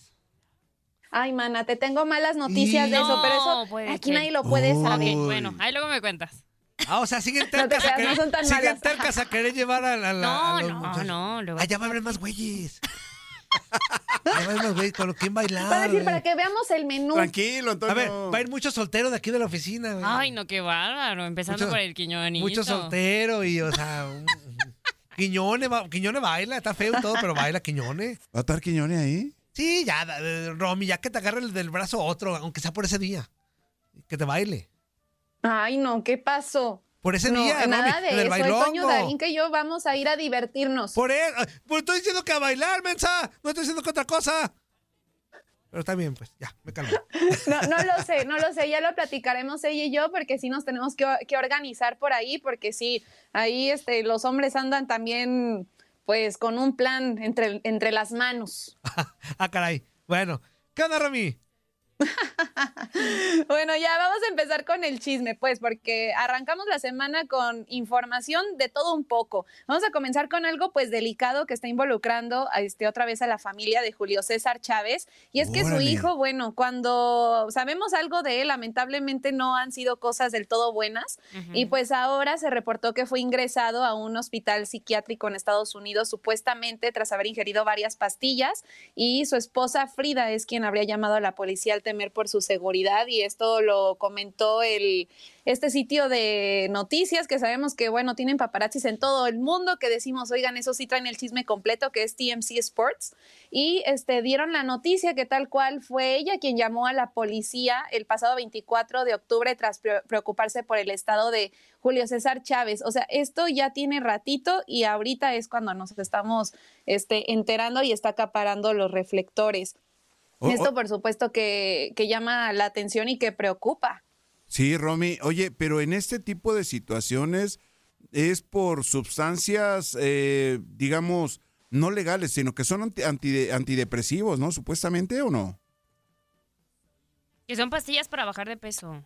Ay, mana, te tengo malas noticias de eso, No pero eso aquí nadie lo puede Uy. saber. Bueno, ahí luego me cuentas. Ah, o sea, siguen (laughs) No te tercas, a, querer, no son tan siguen tercas a querer llevar a, la, a la- No, a los no, muchachos. no. Ah, ya va a haber más güeyes. (laughs) ya va a haber más güeyes con quién bailar. Para decir, para que veamos el menú. Tranquilo, Antonio. A ver, va a ir mucho soltero de aquí de la oficina, güey. Ay, no, qué bárbaro. Empezando Mucho- por el quiñonito. Mucho soltero y, o sea, un- (laughs) Quiñone, Quiñone baila, está feo y todo, pero baila Quiñone. ¿Va a estar Quiñone ahí? Sí, ya, Romy, ya que te agarre el del brazo otro, aunque sea por ese día. Que te baile. Ay, no, ¿qué pasó? Por ese no, día, nada Romy, de en el eso. El Toño bailongo. Darín que yo vamos a ir a divertirnos. Por él. Pues estoy diciendo que a bailar, mensa. No estoy diciendo que otra cosa. Pero está bien, pues, ya, me calmo. (laughs) No, no lo sé, no lo sé, ya lo platicaremos ella y yo porque sí nos tenemos que, que organizar por ahí porque sí, ahí este, los hombres andan también pues con un plan entre, entre las manos. (laughs) Ah, caray. Bueno, ¿qué onda, Romy? (laughs) Bueno, ya vamos a empezar con el chisme, pues, porque arrancamos la semana con información de todo un poco. Vamos a comenzar con algo, pues, delicado que está involucrando a este, otra vez a la familia de Julio César Chávez. Y es que su hijo, bueno, cuando sabemos algo de él, lamentablemente no han sido cosas del todo buenas. Y pues ahora se reportó que fue ingresado a un hospital psiquiátrico en Estados Unidos, supuestamente tras haber ingerido varias pastillas. Y su esposa Frida es quien habría llamado a la policía al temer por su seguridad. Y esto lo comentó el, este sitio de noticias que sabemos que, bueno, tienen paparazzis en todo el mundo, que decimos, oigan, eso sí traen el chisme completo, que es TMC Sports. Y este, dieron la noticia que tal cual fue ella quien llamó a la policía el pasado 24 de octubre tras pre- preocuparse por el estado de Julio César Chávez. O sea, esto ya tiene ratito y ahorita es cuando nos estamos este, enterando y está acaparando los reflectores. Oh, Esto, oh. por supuesto, que, que llama la atención y que preocupa. Sí, Romy. Oye, pero en este tipo de situaciones es por sustancias, eh, digamos, no legales, sino que son anti- anti- antidepresivos, ¿no? Supuestamente o no. Que son pastillas para bajar de peso.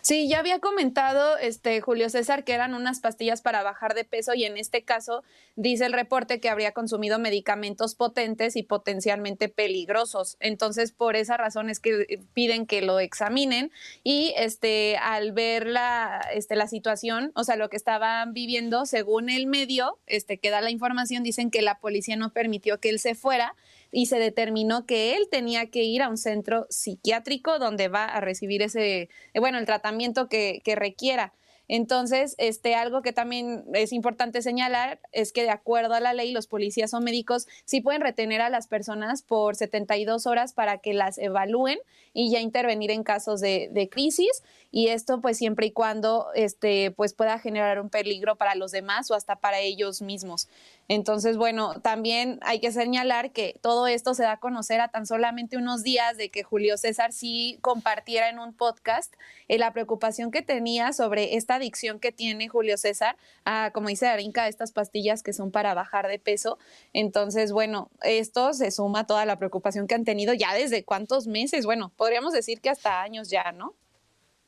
Sí, ya había comentado este Julio César que eran unas pastillas para bajar de peso y en este caso dice el reporte que habría consumido medicamentos potentes y potencialmente peligrosos. Entonces, por esa razón es que eh, piden que lo examinen y este al ver la este la situación, o sea, lo que estaban viviendo según el medio, este que da la información dicen que la policía no permitió que él se fuera y se determinó que él tenía que ir a un centro psiquiátrico donde va a recibir ese, eh, bueno, el tratamiento que, que requiera. Entonces, este, algo que también es importante señalar es que de acuerdo a la ley, los policías o médicos sí pueden retener a las personas por 72 horas para que las evalúen y ya intervenir en casos de, de crisis. Y esto, pues, siempre y cuando este, pues, pueda generar un peligro para los demás o hasta para ellos mismos. Entonces, bueno, también hay que señalar que todo esto se da a conocer a tan solamente unos días de que Julio César sí compartiera en un podcast eh, la preocupación que tenía sobre esta adicción que tiene Julio César a, como dice Darinka, estas pastillas que son para bajar de peso. Entonces, bueno, esto se suma a toda la preocupación que han tenido ya desde cuántos meses, bueno, podríamos decir que hasta años ya, ¿no?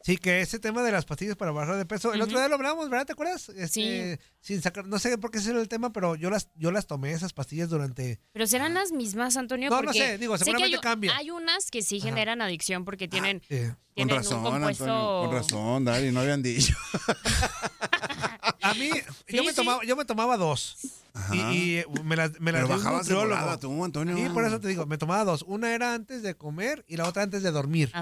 Sí, que ese tema de las pastillas para bajar de peso, el otro día lo hablamos, ¿verdad? ¿Te acuerdas? Este, Sí. Sin sacar, no sé por qué ese era el tema, pero yo las, yo las tomé esas pastillas durante. Pero serán las mismas, Antonio. No, no sé, digo, que seguramente hay, cambia. Hay unas que sí generan adicción porque tienen, Con tienen razón, un compuesto. Antonio, con razón, Dari, no habían dicho. (laughs) A mí, yo, me tomaba, yo me tomaba dos. Y, y, eh, me las, me un bajabas de volada tú, Antonio. Sí, por eso te digo, me tomaba dos. Una era antes de comer y la otra antes de dormir.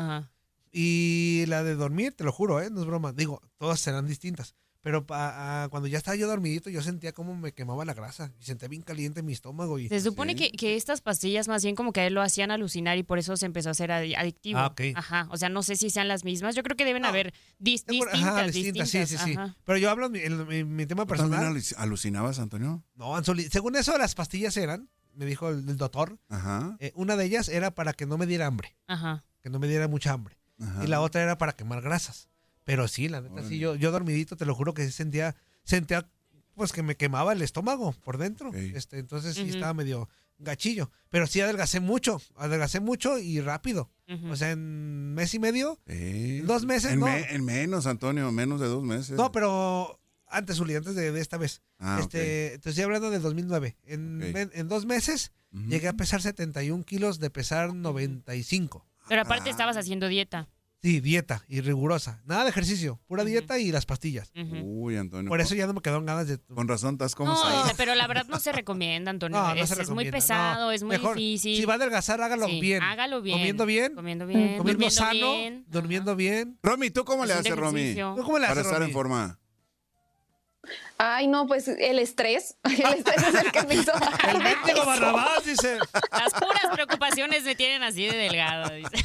Y la de dormir, te lo juro, ¿eh? no es broma. Digo, todas serán distintas. Pero pa- ah, cuando ya estaba yo dormidito, yo sentía como me quemaba la grasa. Y sentía bien caliente mi estómago. Y, Se supone que, que estas pastillas más bien como que a él lo hacían alucinar y por eso se empezó a hacer adi- adictivo. Ah, ok. Ajá. O sea, no sé si sean las mismas. Yo creo que deben haber dis- distintas, Ajá, distintas. distintas, sí, sí, sí. ajá. Pero yo hablo en mi, en mi- mi tema ¿Tú también personal. aluc- alucinabas, Antonio? No, Anzuli, según eso las pastillas eran, me dijo el, el doctor, Ajá. eh, una de ellas era para que no me diera hambre, Ajá. que no me diera mucha hambre. Ajá. Y la otra era para quemar grasas. Pero sí, la neta, sí, yo, yo dormidito, te lo juro que sí sentía, sentía pues que me quemaba el estómago por dentro. Este, entonces sí estaba medio gachillo. Pero sí adelgacé mucho, adelgacé mucho y rápido. O sea, en mes y medio, Sí. dos meses, en, no. me- en menos, Antonio, menos de dos meses. No, pero antes, Uli, antes de, de esta vez. Ah, este, Te estoy hablando del 2009. En, Ok. en- en dos meses llegué a pesar 71 kilos de pesar 95. Pero Ah. aparte estabas haciendo dieta. Sí, dieta y rigurosa. Nada de ejercicio, pura dieta y las pastillas. Uy, Antonio. Por eso ya no me quedaron ganas de... Con razón, estás como No, pero la verdad no se recomienda, Antonio. No, no es, se es muy pesado, no. es muy Mejor, difícil. Si va a adelgazar, hágalo Sí, bien. Hágalo bien. Comiendo bien. Comiendo bien. Comiendo durmiendo sano, bien. durmiendo bien. Romy, ¿tú cómo le haces, Romy? ¿Tú cómo le Para haces, estar Romy? en forma. Ay, no, pues el estrés. (laughs) El estrés es el que me hizo bajar (laughs) El. Barrabás, dice. Las puras preocupaciones me tienen así de delgado. dice.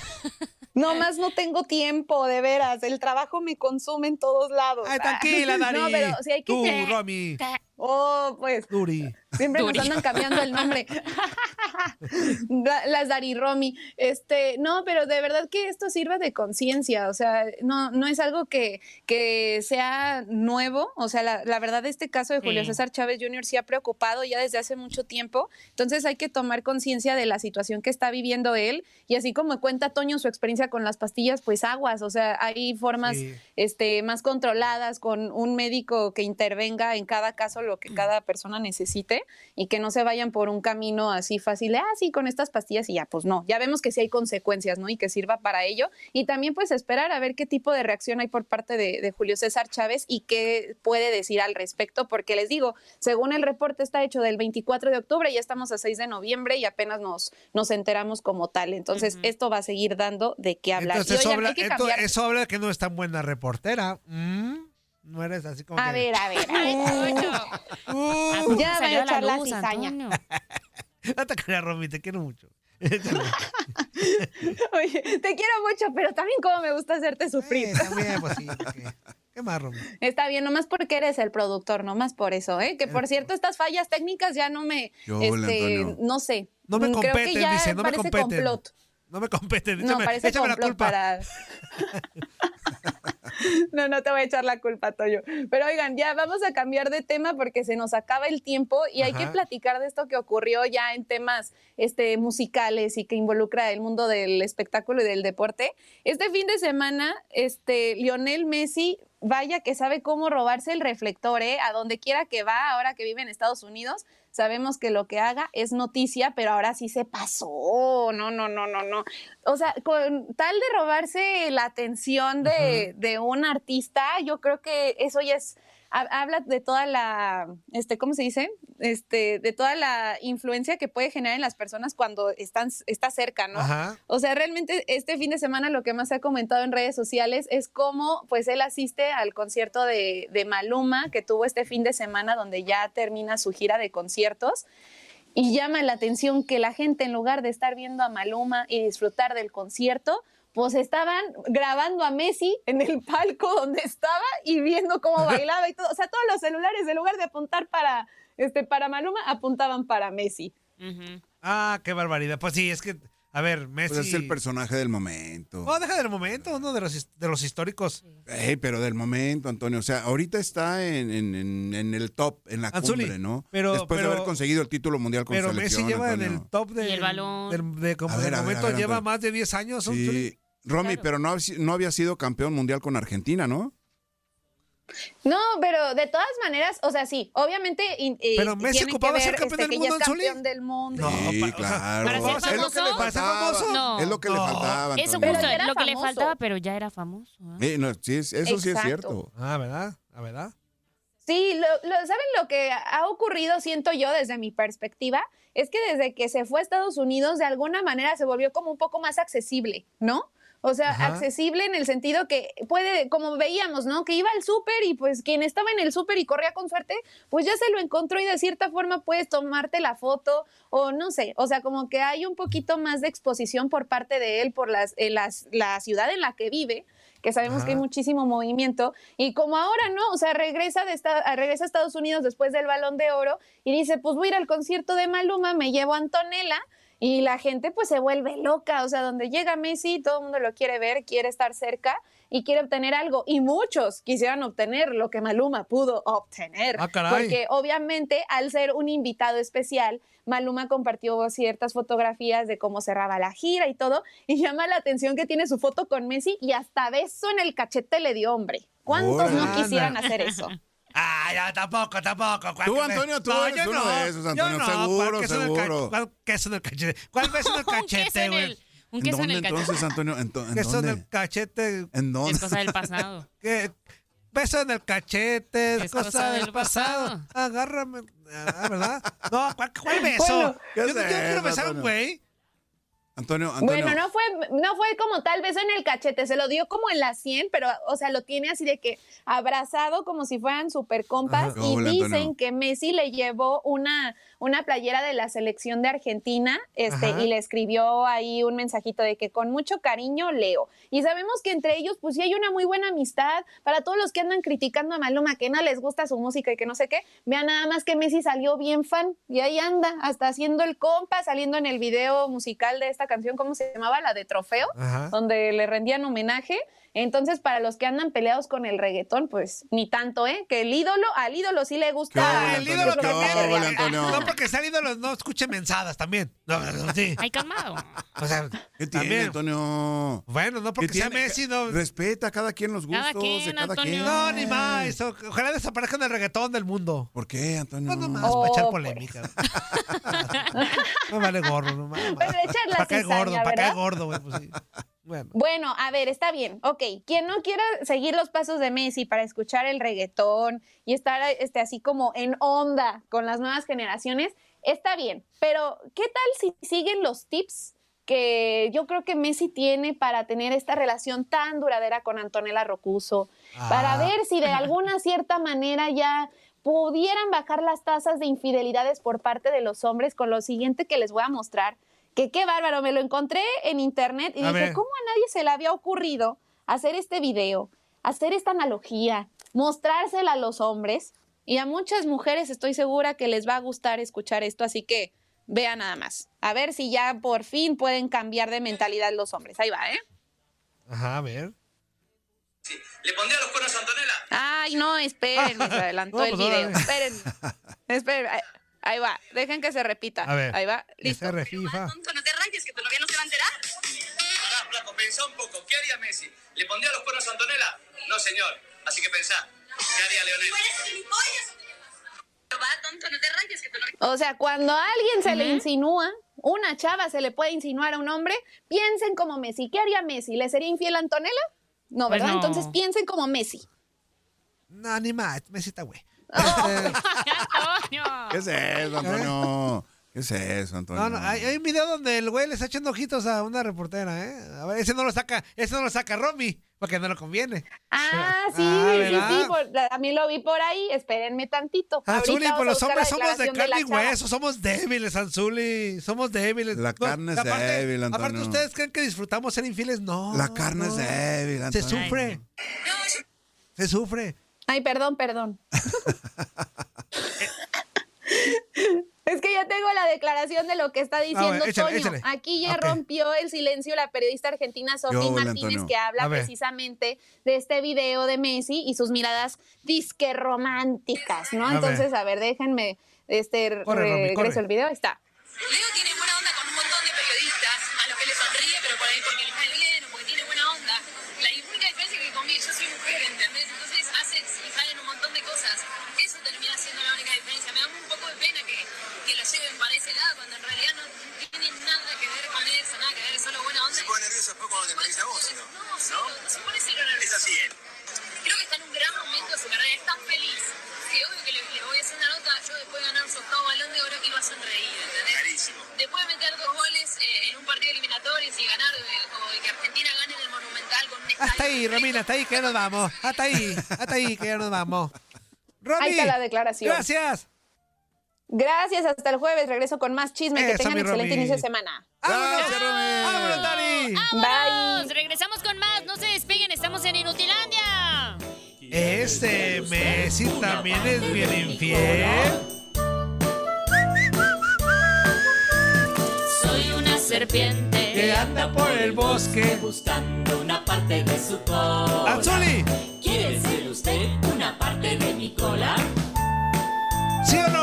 No más no tengo tiempo, de veras. El trabajo me consume en todos lados. Ay, tranquila, (laughs) Dari. No, pero sí hay que Tú, Romy. Oh, pues. Duri. Siempre Duri. nos andan cambiando el nombre. (laughs) La- Las Dari Romy. Este, no, pero de verdad que esto sirve de conciencia. O sea, no, no es algo que, que sea nuevo. O sea, la, la verdad, este caso de Julio Sí. César Chávez Jr. sí ha preocupado ya desde hace mucho tiempo. Entonces hay que tomar conciencia de la situación que está viviendo él. Y así como cuenta Toño su experiencia con las pastillas, pues aguas. O sea, hay formas Sí. este, más controladas, con un médico que intervenga en cada caso lo que cada persona necesite y que no se vayan por un camino así fácil, de, ah, sí, con estas pastillas y ya, pues no, ya vemos que sí hay consecuencias, ¿no? Y que sirva para ello. Y también pues esperar a ver qué tipo de reacción hay por parte de, de Julio César Chávez y qué puede decir al respecto, porque les digo, según el reporte está hecho del 24 de octubre, ya estamos a 6 de noviembre y apenas nos, nos enteramos como tal. Entonces, esto va a seguir dando de qué hablar. Entonces, y eso oigan, habla, hay que esto- cambiar. eso habla de que no es tan buena reportera. ¿Mm? No eres así como A que- ver, a ver, a ver. Uh, poco ya va salió a echar la luz, cizaña. Antonio? No te creas, Romy, te quiero mucho. (laughs) Oye, te quiero mucho, pero también como me gusta hacerte sufrir. Sí, también, pues sí. ¿qué, qué más, Romy? Está bien, nomás porque eres el productor, nomás por eso, ¿eh? Que por cierto, estas fallas técnicas ya no me, Yo, este, Antonio. no sé. No me Mm, Creo competen, que ya dice, no me parece competen. complot. No me competen, No, échame, parece échame la culpa. para... (laughs) (laughs) (laughs) no, no te voy a echar la culpa, Toyo. Pero oigan, ya vamos a cambiar de tema porque se nos acaba el tiempo y hay que platicar de esto que ocurrió ya en temas este, musicales y que involucra el mundo del espectáculo y del deporte. Este fin de semana, este, Lionel Messi, vaya que sabe cómo robarse el reflector, ¿eh? A donde quiera que va, ahora que vive en Estados Unidos, sabemos que lo que haga es noticia, pero ahora sí se pasó. No, no, no, no, no. O sea, con tal de robarse la atención de, de un artista, yo creo que eso ya es habla de toda la, este, ¿cómo se dice? Este, de toda la influencia que puede generar en las personas cuando están, está cerca, ¿no? Ajá. O sea, realmente este fin de semana lo que más se ha comentado en redes sociales es cómo pues él asiste al concierto de, de Maluma que tuvo este fin de semana donde ya termina su gira de conciertos y llama la atención que la gente en lugar de estar viendo a Maluma y disfrutar del concierto, pues estaban grabando a Messi en el palco donde estaba y viendo cómo bailaba y todo. O sea, todos los celulares en lugar de apuntar para, este, para Maluma, apuntaban para Messi. Ah, qué barbaridad. Pues sí, es que, a ver, Messi. Pues es el personaje del momento. No, deja del momento, uno de los, de los históricos. Ey, pero del momento, Antonio. O sea, ahorita está en, en- en- el top, en la Anzuli, cumbre, ¿no? pero- Después pero- de haber conseguido el título mundial con Pero selección, Messi lleva en el top de, el balón. del, de- como A ver, del a ver, momento, a ver, lleva Antonio. más de 10 años. Anzuli. Sí. Romy, pero no, no había sido campeón mundial con Argentina, ¿no? No, pero de todas maneras, o sea, sí, obviamente y Pero Messi tiene que ocupaba ser campeón este, del mundo, es Anzuli. campeón del mundo. sí, pa- o sea, claro. ¿para ser es lo que le famoso? ¿Para ser faltaba. famoso? No. Es lo que le No. faltaba, Eso justo era lo que le famoso. faltaba, pero ya era famoso. Eh, no, sí, es- eso sí es cierto. Ah, ¿verdad? Ah, ¿verdad? Sí, lo, lo- ¿saben lo que ha ocurrido, siento yo, desde mi perspectiva? Es que desde que se fue a Estados Unidos, de alguna manera se volvió como un poco más accesible, ¿no? O sea, Ajá. accesible en el sentido que puede, como veíamos, ¿no? Que iba al súper y pues quien estaba en el súper y corría con suerte, pues ya se lo encontró y de cierta forma puedes tomarte la foto o no sé, o sea, como que hay un poquito más de exposición por parte de él por las, en las- la ciudad en la que vive que sabemos Ajá. que hay muchísimo movimiento, y como ahora, ¿no? O sea, regresa, de esta, regresa a Estados Unidos después del Balón de Oro y dice, pues voy a ir al concierto de Maluma, me llevo a Antonella, y la gente pues se vuelve loca, o sea, donde llega Messi, todo el mundo lo quiere ver, quiere estar cerca y quiere obtener algo, y muchos quisieran obtener lo que Maluma pudo obtener, Ah, caray. porque obviamente al ser un invitado especial, Maluma compartió ciertas fotografías de cómo cerraba la gira y todo, y llama la atención que tiene su foto con Messi y hasta beso en el cachete le dio hombre. ¿Cuántos no quisieran hacer eso? Ah, ya tampoco, tampoco. ¿Cuál Tú, Antonio, tú No, eres yo uno no, de esos, yo Antonio, no, seguro, ¿cuál queso en el ca- seguro. ¿Cuál queso en el cachete? ¿Cuál beso en (laughs) el un queso cachete, en güey? el, un ¿En queso en dónde el cachete. entonces, Antonio? ¿En, en Queso en dónde? el cachete. ¿En dónde? Es cosa del (laughs) pasado. ¿Qué? Beso en el cachete, es cosa, cosa del del pasado. pasado. Agárrame. Ah, ¿verdad? No, ¿cuál, cuál (laughs) beso? Bueno. ¿Qué yo, es yo no quiero eso, besar a un güey. Antonio, Antonio. Bueno, no fue, no fue como tal beso en el cachete, se lo dio como en la 100, pero, o sea, lo tiene así de que abrazado como si fueran super compas Ajá. y Hola, dicen Antonio. que Messi le llevó una, una playera de la selección de Argentina este, Ajá. y le escribió ahí un mensajito de que con mucho cariño leo. Y sabemos que entre ellos, pues sí hay una muy buena amistad. Para todos los que andan criticando a Maluma, que no les gusta su música y que no sé qué, vean nada más que Messi salió bien fan y ahí anda, hasta haciendo el compa, saliendo en el video musical de esta canción, ¿cómo se llamaba? La de Trofeo Ajá. donde le rendían homenaje. Entonces, para los que andan peleados con el reggaetón, pues ni tanto, ¿eh? Que el ídolo, al ídolo sí le ¿Qué gusta. el ídolo también. Perrear. Antonio. No, porque el ídolo, no escuche mensadas también. No, no, no, sí. Ay, calmado. O sea, ¿Qué tiene, también. Antonio? Bueno, no porque ¿Qué sea? Messi, no. Respeta a cada quien los Cada gustos de quien, cada Antonio. quien. No, ni más. Ojalá desaparezcan el reggaetón del mundo. ¿Por qué, Antonio? No, nomás, Oh, para echar pues. polémica. (laughs) No vale gordo, nomás. Para echar la Para caer cizaña, gordo, para caer ¿verdad? gordo, güey. Pues sí. Bueno. Bueno, a ver, está bien. Ok, quien no quiera seguir los pasos de Messi para escuchar el reggaetón y estar este, así como en onda con las nuevas generaciones, está bien. Pero, ¿qué tal si siguen los tips que yo creo que Messi tiene para tener esta relación tan duradera con Antonella Rocuso? Para Ah. ver si de alguna cierta manera ya pudieran bajar las tasas de infidelidades por parte de los hombres con lo siguiente que les voy a mostrar. Que qué bárbaro, me lo encontré en internet y A dije, ver. ¿cómo a nadie se le había ocurrido hacer este video, hacer esta analogía, mostrársela a los hombres? Y a muchas mujeres estoy segura que les va a gustar escuchar esto, así que vea nada más. A ver si ya por fin pueden cambiar de mentalidad los hombres. Ahí va, ¿eh? Ajá, a ver. ¿Le pondría los cuernos a Antonella? Ay, no, espérenme, (laughs) se adelantó No, el pues, video. órale. Espérenme. Ahí, va, dejen que se repita. A ver. Ahí va, listo. Ese refifa. Tonto, no te rayes, que novia no se va a enterar. Pará, flaco, pensá un poco. ¿Qué haría Messi? ¿Le pondría los cuernos a Antonella? No, señor. Así que pensá. ¿Qué haría Leonel? O sea, cuando a alguien se le insinúa, una chava se le puede insinuar a un hombre, piensen como Messi. ¿Qué haría Messi? ¿Le sería infiel a Antonella? No, Pues ¿verdad? no. Entonces piensen como Messi. No, ni más, Messi está güey. (laughs) Antonio. ¿Qué es eso, Antonio? ¿Qué es eso, Antonio? No, no, hay, hay un video donde el güey le está echando ojitos a una reportera, ¿eh? A ver, ese no lo saca, ese no lo saca Romy, porque no le conviene. Ah, sí, Ah, sí, ¿verdad? sí, por- también lo vi por ahí, espérenme tantito. Anzuli, Ahorita pues los a hombres somos de carne y hueso, somos débiles, Anzuli, somos débiles. La No, carne es débil, Aparte, Antonio. ¿ustedes creen que disfrutamos ser infieles? No. La carne no. es débil, Se Antonio. sufre. Se sufre. Ay, perdón, perdón. (laughs) Es que ya tengo la declaración de lo que está diciendo ver, échale, Toño. échale. Aquí ya rompió el silencio la periodista argentina Sofía Martínez, Antonio. que habla precisamente de este video de Messi y sus miradas disque románticas, ¿no? A Entonces, ver. a ver, déjenme este Corre, Romy, regreso corre. el video, ahí está. Leo tiene buena ese lado cuando en realidad no tiene nada que ver con eso, nada que ver, es solo buena onda. Se pone nervioso después cuando te entrevista a vos, ¿no? No, sí, no, no se pone cero nervioso. Es así él. Creo que está en un gran momento de su carrera, es tan feliz que obvio que le, le voy a hacer una nota, yo después de ganar su octavo balón de oro iba a sonreír, ¿entendés? Clarísimo. Después de meter dos goles eh, en un partido eliminatorio y ganar eh, o que Argentina gane en el Monumental con un Hasta ahí, Romina, hasta ahí que ya nos vamos. Hasta ahí, hasta ahí que ya nos vamos. Romy, Ahí está la declaración. Gracias. Gracias, hasta el jueves. Regreso con más chisme. que tengan excelente inicio de semana. Romy. ¡Vámonos, Dani! ¡Vámonos! Regresamos con más. No se despeguen, estamos en Inutilandia. Este Messi también es bien infiel. Soy una serpiente Que anda por el bosque. buscando una parte de su cola. ¡Anzuli! ¿Quiere ser usted una parte de mi cola? ¿Sí o no?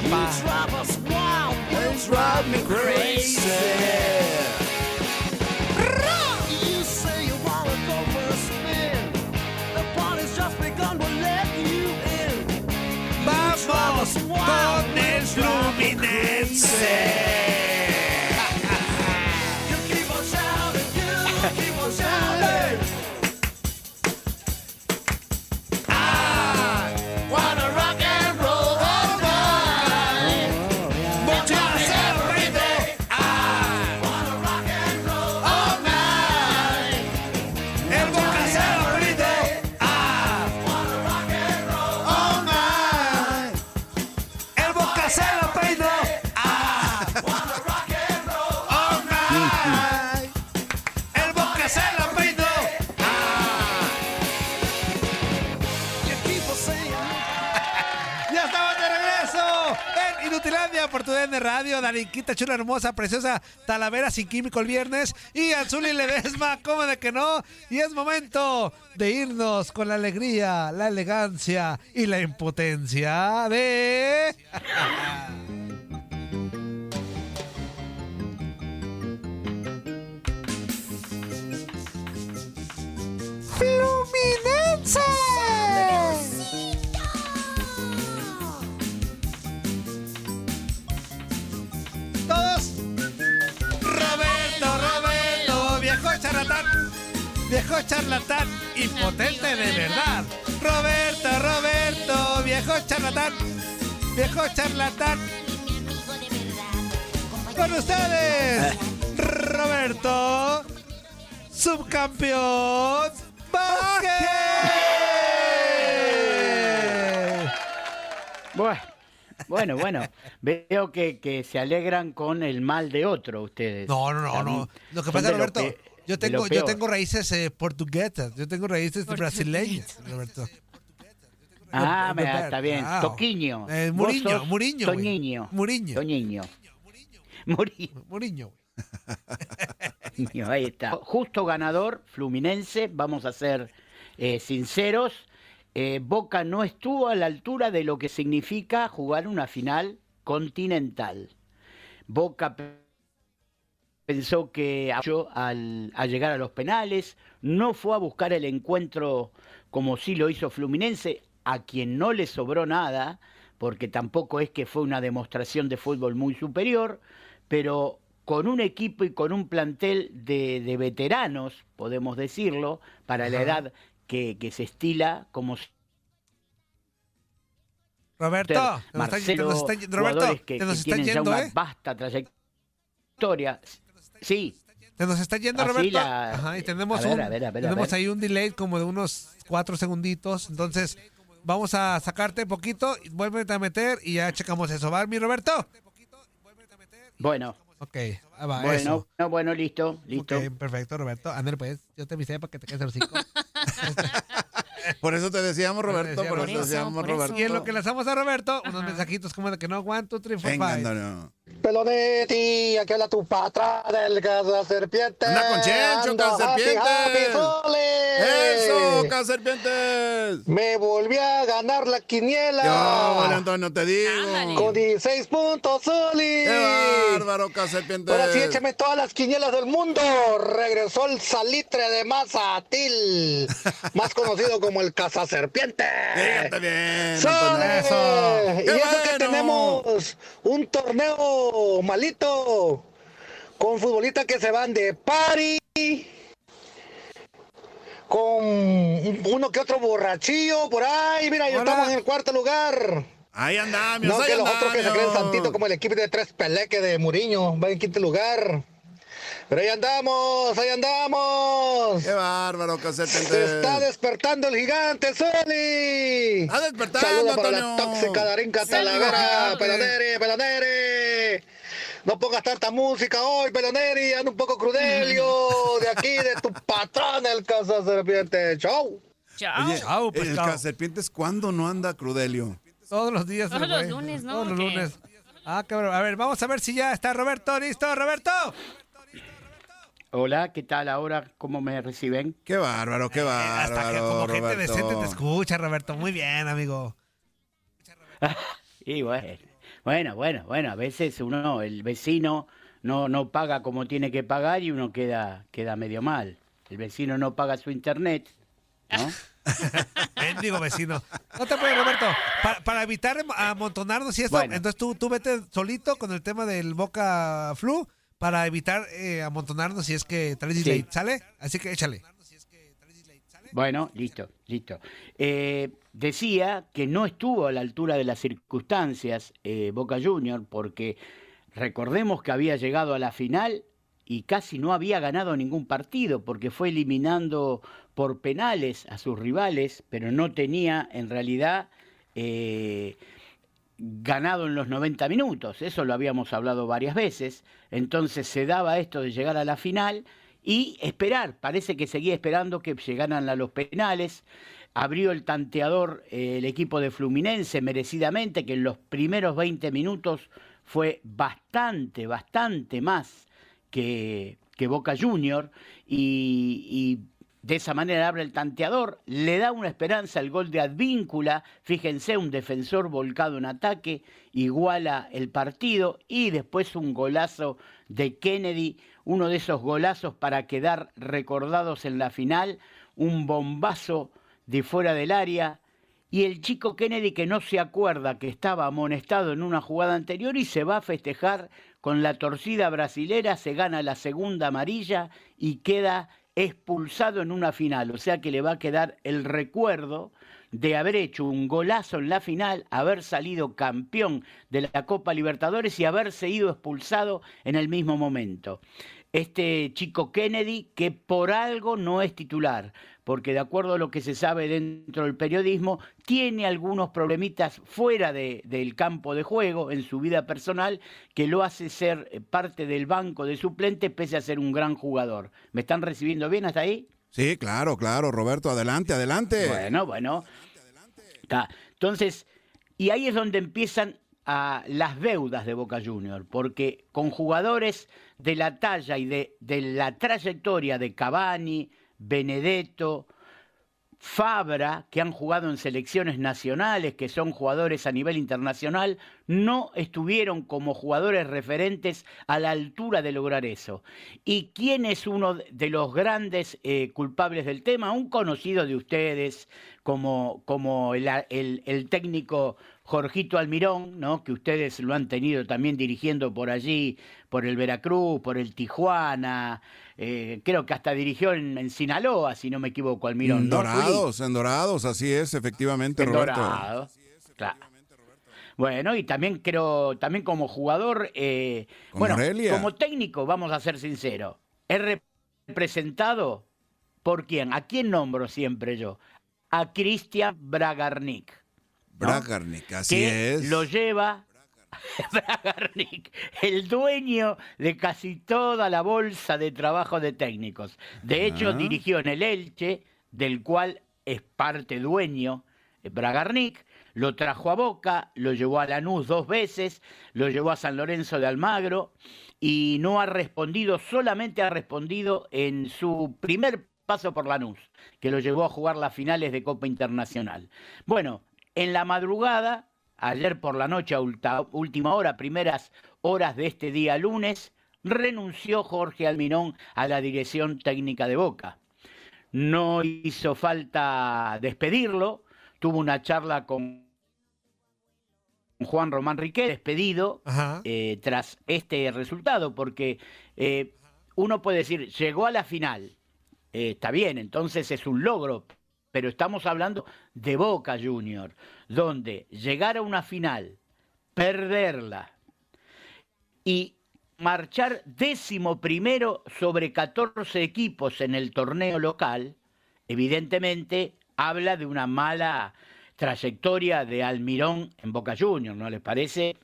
Papa. You drive us wild, you drive me crazy. You say you wanna go for a spin. The party's just begun, we'll let you in. You drive us wild, then Vamos, con el luminense. Radio. Darinquita chula, hermosa, preciosa, Talavera sin químico el viernes. Y Azuli Ledesma, (laughs) ¿cómo de que no? Y es momento de irnos con la alegría, la elegancia y la impotencia de. Viejo charlatán, impotente de verdad. Roberto, Roberto, viejo charlatán. Viejo charlatán. Con ustedes, Roberto, subcampeón. Vázquez. Bueno, bueno, bueno. Veo que, que se alegran con el mal de otro ustedes. No, no, no, no. Lo que pasa, Roberto, que- Yo tengo, yo tengo raíces eh, portuguesas, yo tengo raíces brasileñas, Roberto. Ah, Roberto, mira, está bien. wow. Toquiño. Eh, Muriño, Muriño. Toñiño. Muriño. Toñiño. Muriño. Muriño. Ahí está. Justo ganador, Fluminense, vamos a ser eh, sinceros. Eh, Boca no estuvo a la altura de lo que significa jugar una final continental. Boca pensó que al, al llegar a los penales no fue a buscar el encuentro como sí lo hizo Fluminense, a quien no le sobró nada, porque tampoco es que fue una demostración de fútbol muy superior, pero con un equipo y con un plantel de, de veteranos, podemos decirlo, para la edad que, que se estila como Roberto, te Marcelo, nos Roberto, que, te nos que está tienen ya una ¿eh? vasta trayectoria. Sí, Se nos está yendo, Así Roberto. la- Ajá, y tenemos, a ver, un, a ver, a ver, a tenemos ver. ahí un delay como de unos cuatro segunditos. Entonces, vamos a sacarte poquito, vuélvete a meter y ya checamos eso. ¿Va, mi Roberto? bueno, Ok, va, bueno, eso. no, bueno, listo, listo. Ok, perfecto, Roberto. Ander, pues, yo te avisé para que te quedes el hocico. (laughs) Por eso te decíamos, Roberto, por eso te decíamos, Roberto. Y en lo que lanzamos a Roberto, unos mensajitos como de que no, three, four, Venga, five. Antonio. Pelonetti, aquí habla tu patrón del casa serpiente. Anda con Chencho, Ando casa happy, serpiente. happy, sole. ¡Eso, Caserpientes! Me volví a ganar la quiniela. Yo, vale, Antonio, te digo. Con 16 puntos, Soli. ¡Qué bárbaro, Caserpientes! Ahora sí, échame todas las quinielas del mundo. Regresó el salitre de Mazatil, (laughs) más conocido como el cazaserpiente. Fíjate bien, ¡Sole! Antonio. Y ¡Qué eso que bueno! tenemos un torneo malito con futbolistas que se van de party. Con uno que otro borrachillo por ahí, mira, ya estamos en el cuarto lugar. Ahí andamios, No ahí que los otros que se creen andamios. santito como el equipo de tres peleques de Muriño, va en quinto lugar. Pero ahí andamos, ahí andamos. ¡Qué bárbaro, Se Caserpientes! está despertando el gigante, Soli. ¡Está despertando, Saludos para la tóxica Darinka Talavera. Peloneri, Peloneri. No pongas tanta música hoy, Peloneri, anda un poco crudelio. De aquí, de tu (laughs) patrón, el casa serpiente. Chau. Chao. Oye, Chao, el pescado. Caserpientes, ¿cuándo no anda Crudelio? Todos los días. Todos los lunes, ¿no? Todos los lunes. Ah, cabrón. A ver, vamos a ver si ya está Roberto. ¿Listo, Roberto? Hola, ¿qué tal ahora? ¿Cómo me reciben? ¡Qué bárbaro, qué bárbaro, Hasta que como gente decente te escucha, Roberto. Muy bien, amigo. (laughs) Y bueno, bueno, bueno, bueno, a veces uno, el vecino, no, no paga como tiene que pagar y uno queda, queda medio mal. El vecino no paga su internet, ¿no? (laughs) Vecino. No te puedes, Roberto. Para, para evitar amontonarnos y esto, Bueno. entonces tú, tú vete solito con el tema del Boca Flu para evitar eh, amontonarnos si es que traes Sí. ¿sale? Así que échale. Bueno, listo, listo. Eh, decía que no estuvo a la altura de las circunstancias eh, Boca Junior porque recordemos que había llegado a la final y casi no había ganado ningún partido porque fue eliminando por penales a sus rivales, pero no tenía en realidad eh, ganado en los 90 minutos. Eso lo habíamos hablado varias veces. Entonces se daba esto de llegar a la final y esperar. Parece que seguía esperando que llegaran a los penales. Abrió el tanteador eh, el equipo de Fluminense merecidamente, que en los primeros 20 minutos fue bastante, bastante más que, que Boca Junior. Y, y de esa manera abre el tanteador, le da una esperanza al gol de Advíncula, fíjense, un defensor volcado en ataque, iguala el partido y después un golazo de Kennedy, uno de esos golazos para quedar recordados en la final, un bombazo de fuera del área y el chico Kennedy que no se acuerda que estaba amonestado en una jugada anterior y se va a festejar con la torcida brasilera, se gana la segunda amarilla y queda expulsado en una final, o sea que le va a quedar el recuerdo de haber hecho un golazo en la final, haber salido campeón de la Copa Libertadores y haberse ido expulsado en el mismo momento. Este chico Kennedy que por algo no es titular, porque de acuerdo a lo que se sabe dentro del periodismo, tiene algunos problemitas fuera de- del campo de juego en su vida personal que lo hace ser eh, parte del banco de suplente pese a ser un gran jugador. ¿Me están recibiendo bien hasta ahí? Sí, claro, claro, Roberto, adelante, adelante. Bueno, bueno. Está. Entonces, y ahí es donde empiezan a las deudas de Boca Junior, porque con jugadores de la talla y de, de la trayectoria de Cavani, Benedetto, Fabra, que han jugado en selecciones nacionales, que son jugadores a nivel internacional, no estuvieron como jugadores referentes a la altura de lograr eso. ¿Y quién es uno de los grandes eh, culpables del tema? Un conocido de ustedes, como, como el, el- el técnico Jorgito Almirón, ¿no? que ustedes lo han tenido también dirigiendo por allí, por el Veracruz, por el Tijuana, eh, creo que hasta dirigió en, en Sinaloa, si no me equivoco, Almirón. En ¿no, Dorados, en Dorados, así es, efectivamente, en Roberto. Dorado, claro. Bueno, y también creo, también como jugador, eh, bueno, Morelia. como técnico, vamos a ser sinceros, es representado por quién, a quién nombro siempre yo, a Cristian Bragarnik. ¿No? Bragarnik, así que es. lo lleva (laughs) Bragarnik, el dueño de casi toda la bolsa de trabajo de técnicos. De hecho, Ah. dirigió en el Elche, del cual es parte dueño eh, Bragarnik, lo trajo a Boca, lo llevó a Lanús dos veces, lo llevó a San Lorenzo de Almagro y no ha respondido, solamente ha respondido en su primer paso por Lanús, que lo llevó a jugar las finales de Copa Internacional. Bueno, en la madrugada, ayer por la noche, a última hora, primeras horas de este día lunes, renunció Jorge Almirón a la dirección técnica de Boca. No hizo falta despedirlo, tuvo una charla con Juan Román Riquet, despedido eh, tras este resultado, porque eh, uno puede decir, llegó a la final, eh, está bien, entonces es un logro, pero estamos hablando de Boca Junior, donde llegar a una final, perderla y marchar décimo primero sobre 14 equipos en el torneo local, evidentemente habla de una mala trayectoria de Almirón en Boca Juniors, ¿no les parece?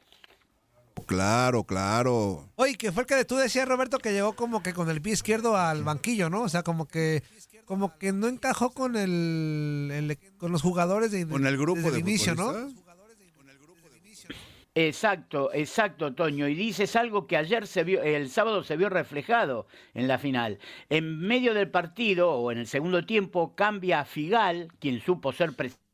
Claro, claro. Oye, que fue el que tú decías, Roberto, que llegó como que con el pie izquierdo al banquillo, ¿no? O sea, como que como que no encajó con el, el- con los jugadores de, Con el grupo de el inicio, ¿no? Exacto, exacto, Toño. Y dices algo que ayer se vio, el sábado se vio reflejado en la final. En medio del partido o en el segundo tiempo cambia a Figal, quien supo ser presidente,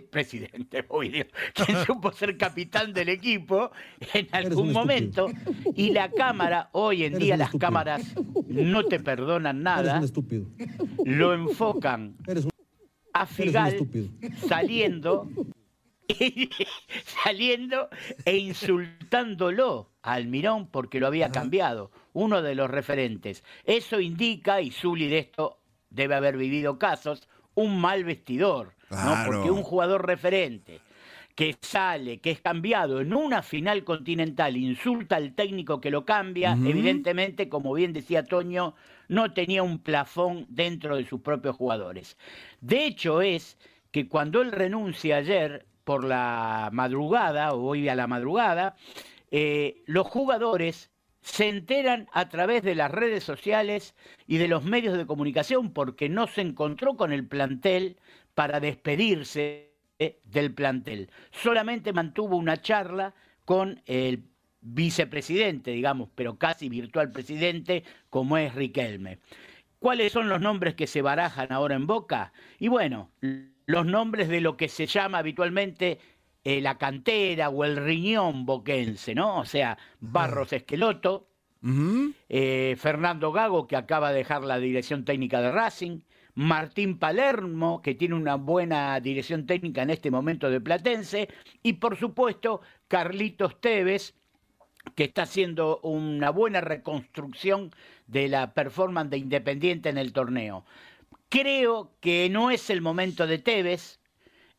presidente, Dios, (laughs) quien (laughs) supo ser capitán del equipo en algún momento. Y la cámara, hoy en día las cámaras no te perdonan nada, lo enfocan a Figal saliendo (laughs) saliendo e insultándolo a Almirón porque lo había cambiado, uno de los referentes. Eso indica, y Zuli de esto debe haber vivido casos, un mal vestidor, ¿no? Porque un jugador referente que sale, que es cambiado en una final continental, insulta al técnico que lo cambia, evidentemente, como bien decía Toño, no tenía un plafón dentro de sus propios jugadores. De hecho es que cuando él renuncia ayer por la madrugada, o hoy a la madrugada, eh, los jugadores se enteran a través de las redes sociales y de los medios de comunicación porque no se encontró con el plantel para despedirse eh, del plantel. Solamente mantuvo una charla con el vicepresidente, digamos, pero casi virtual presidente, como es Riquelme. ¿Cuáles son los nombres que se barajan ahora en Boca? Y bueno, los nombres de lo que se llama habitualmente eh, la cantera o el riñón boquense, ¿no? O sea, Barros Esqueloto, eh, Fernando Gago, que acaba de dejar la dirección técnica de Racing, Martín Palermo, que tiene una buena dirección técnica en este momento de Platense, y por supuesto Carlitos Tevez, que está haciendo una buena reconstrucción de la performance de Independiente en el torneo. Creo que no es el momento de Tevez,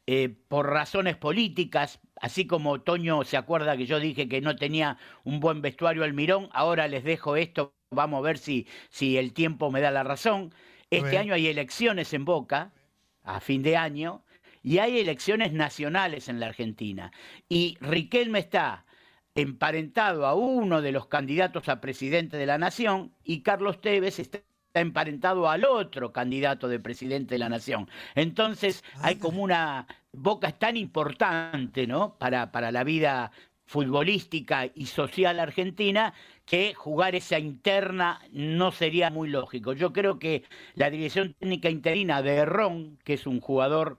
eh, por razones políticas, así como Toño se acuerda que yo dije que no tenía un buen vestuario Almirón, ahora les dejo esto vamos a ver si, si el tiempo me da la razón. Este año hay elecciones en Boca, a fin de año, y hay elecciones nacionales en la Argentina. Y Riquelme está emparentado a uno de los candidatos a presidente de la nación y Carlos Tevez está emparentado al otro candidato de presidente de la nación. Entonces hay como una boca es tan importante, ¿no? Para, para la vida futbolística y social argentina que jugar esa interna no sería muy lógico. Yo creo que la dirección técnica interina de Ron, que es un jugador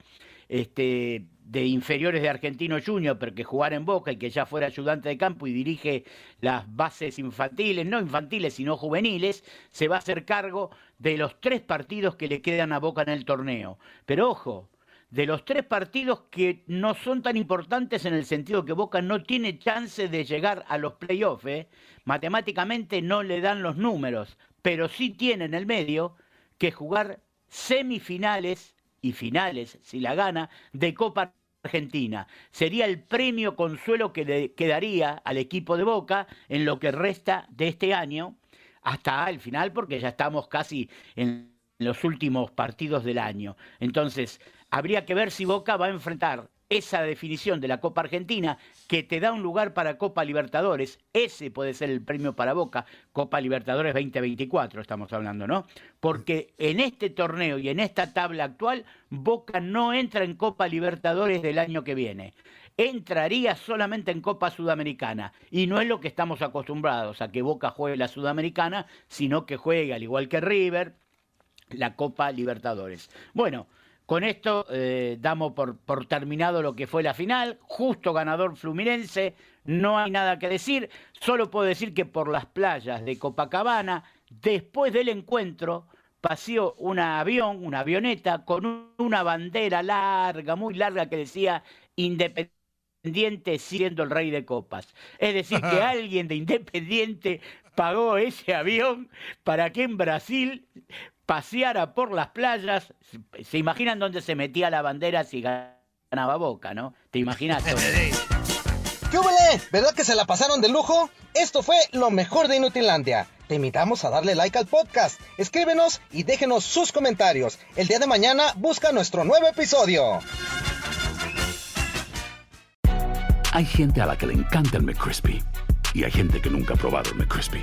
este, de inferiores de Argentino Junior, pero que jugara en Boca y que ya fuera ayudante de campo y dirige las bases infantiles, no infantiles, sino juveniles, se va a hacer cargo de los tres partidos que le quedan a Boca en el torneo. Pero ojo, de los tres partidos que no son tan importantes en el sentido que Boca no tiene chance de llegar a los playoffs, ¿eh? matemáticamente no le dan los números, pero sí tiene en el medio que jugar semifinales y finales, si la gana, de Copa Argentina. Sería el premio consuelo que le quedaría al equipo de Boca en lo que resta de este año hasta el final, porque ya estamos casi en los últimos partidos del año. Entonces, habría que ver si Boca va a enfrentar esa definición de la Copa Argentina que te da un lugar para Copa Libertadores, ese puede ser el premio para Boca, Copa Libertadores 2024 estamos hablando, ¿no? Porque en este torneo y en esta tabla actual, Boca no entra en Copa Libertadores del año que viene. Entraría solamente en Copa Sudamericana. Y no es lo que estamos acostumbrados, a que Boca juegue la Sudamericana, sino que juegue, al igual que River, la Copa Libertadores. Bueno, con esto eh, damos por, por terminado lo que fue la final. Justo ganador Fluminense, no hay nada que decir. Solo puedo decir que por las playas de Copacabana, después del encuentro, paseó un avión, una avioneta, con un- una bandera larga, muy larga, que decía Independiente siendo el rey de copas. Es decir, que alguien de Independiente pagó ese avión para que en Brasil paseara por las playas. ¿Se imaginan dónde se metía la bandera si ganaba Boca, no? ¿Te imaginas? (laughs) ¿Qué huele? ¿Verdad que se la pasaron de lujo? Esto fue lo mejor de Inutilandia. Te invitamos a darle like al podcast, escríbenos y déjenos sus comentarios. El día de mañana busca nuestro nuevo episodio. Hay gente a la que le encanta el McCrispy y hay gente que nunca ha probado el McCrispy.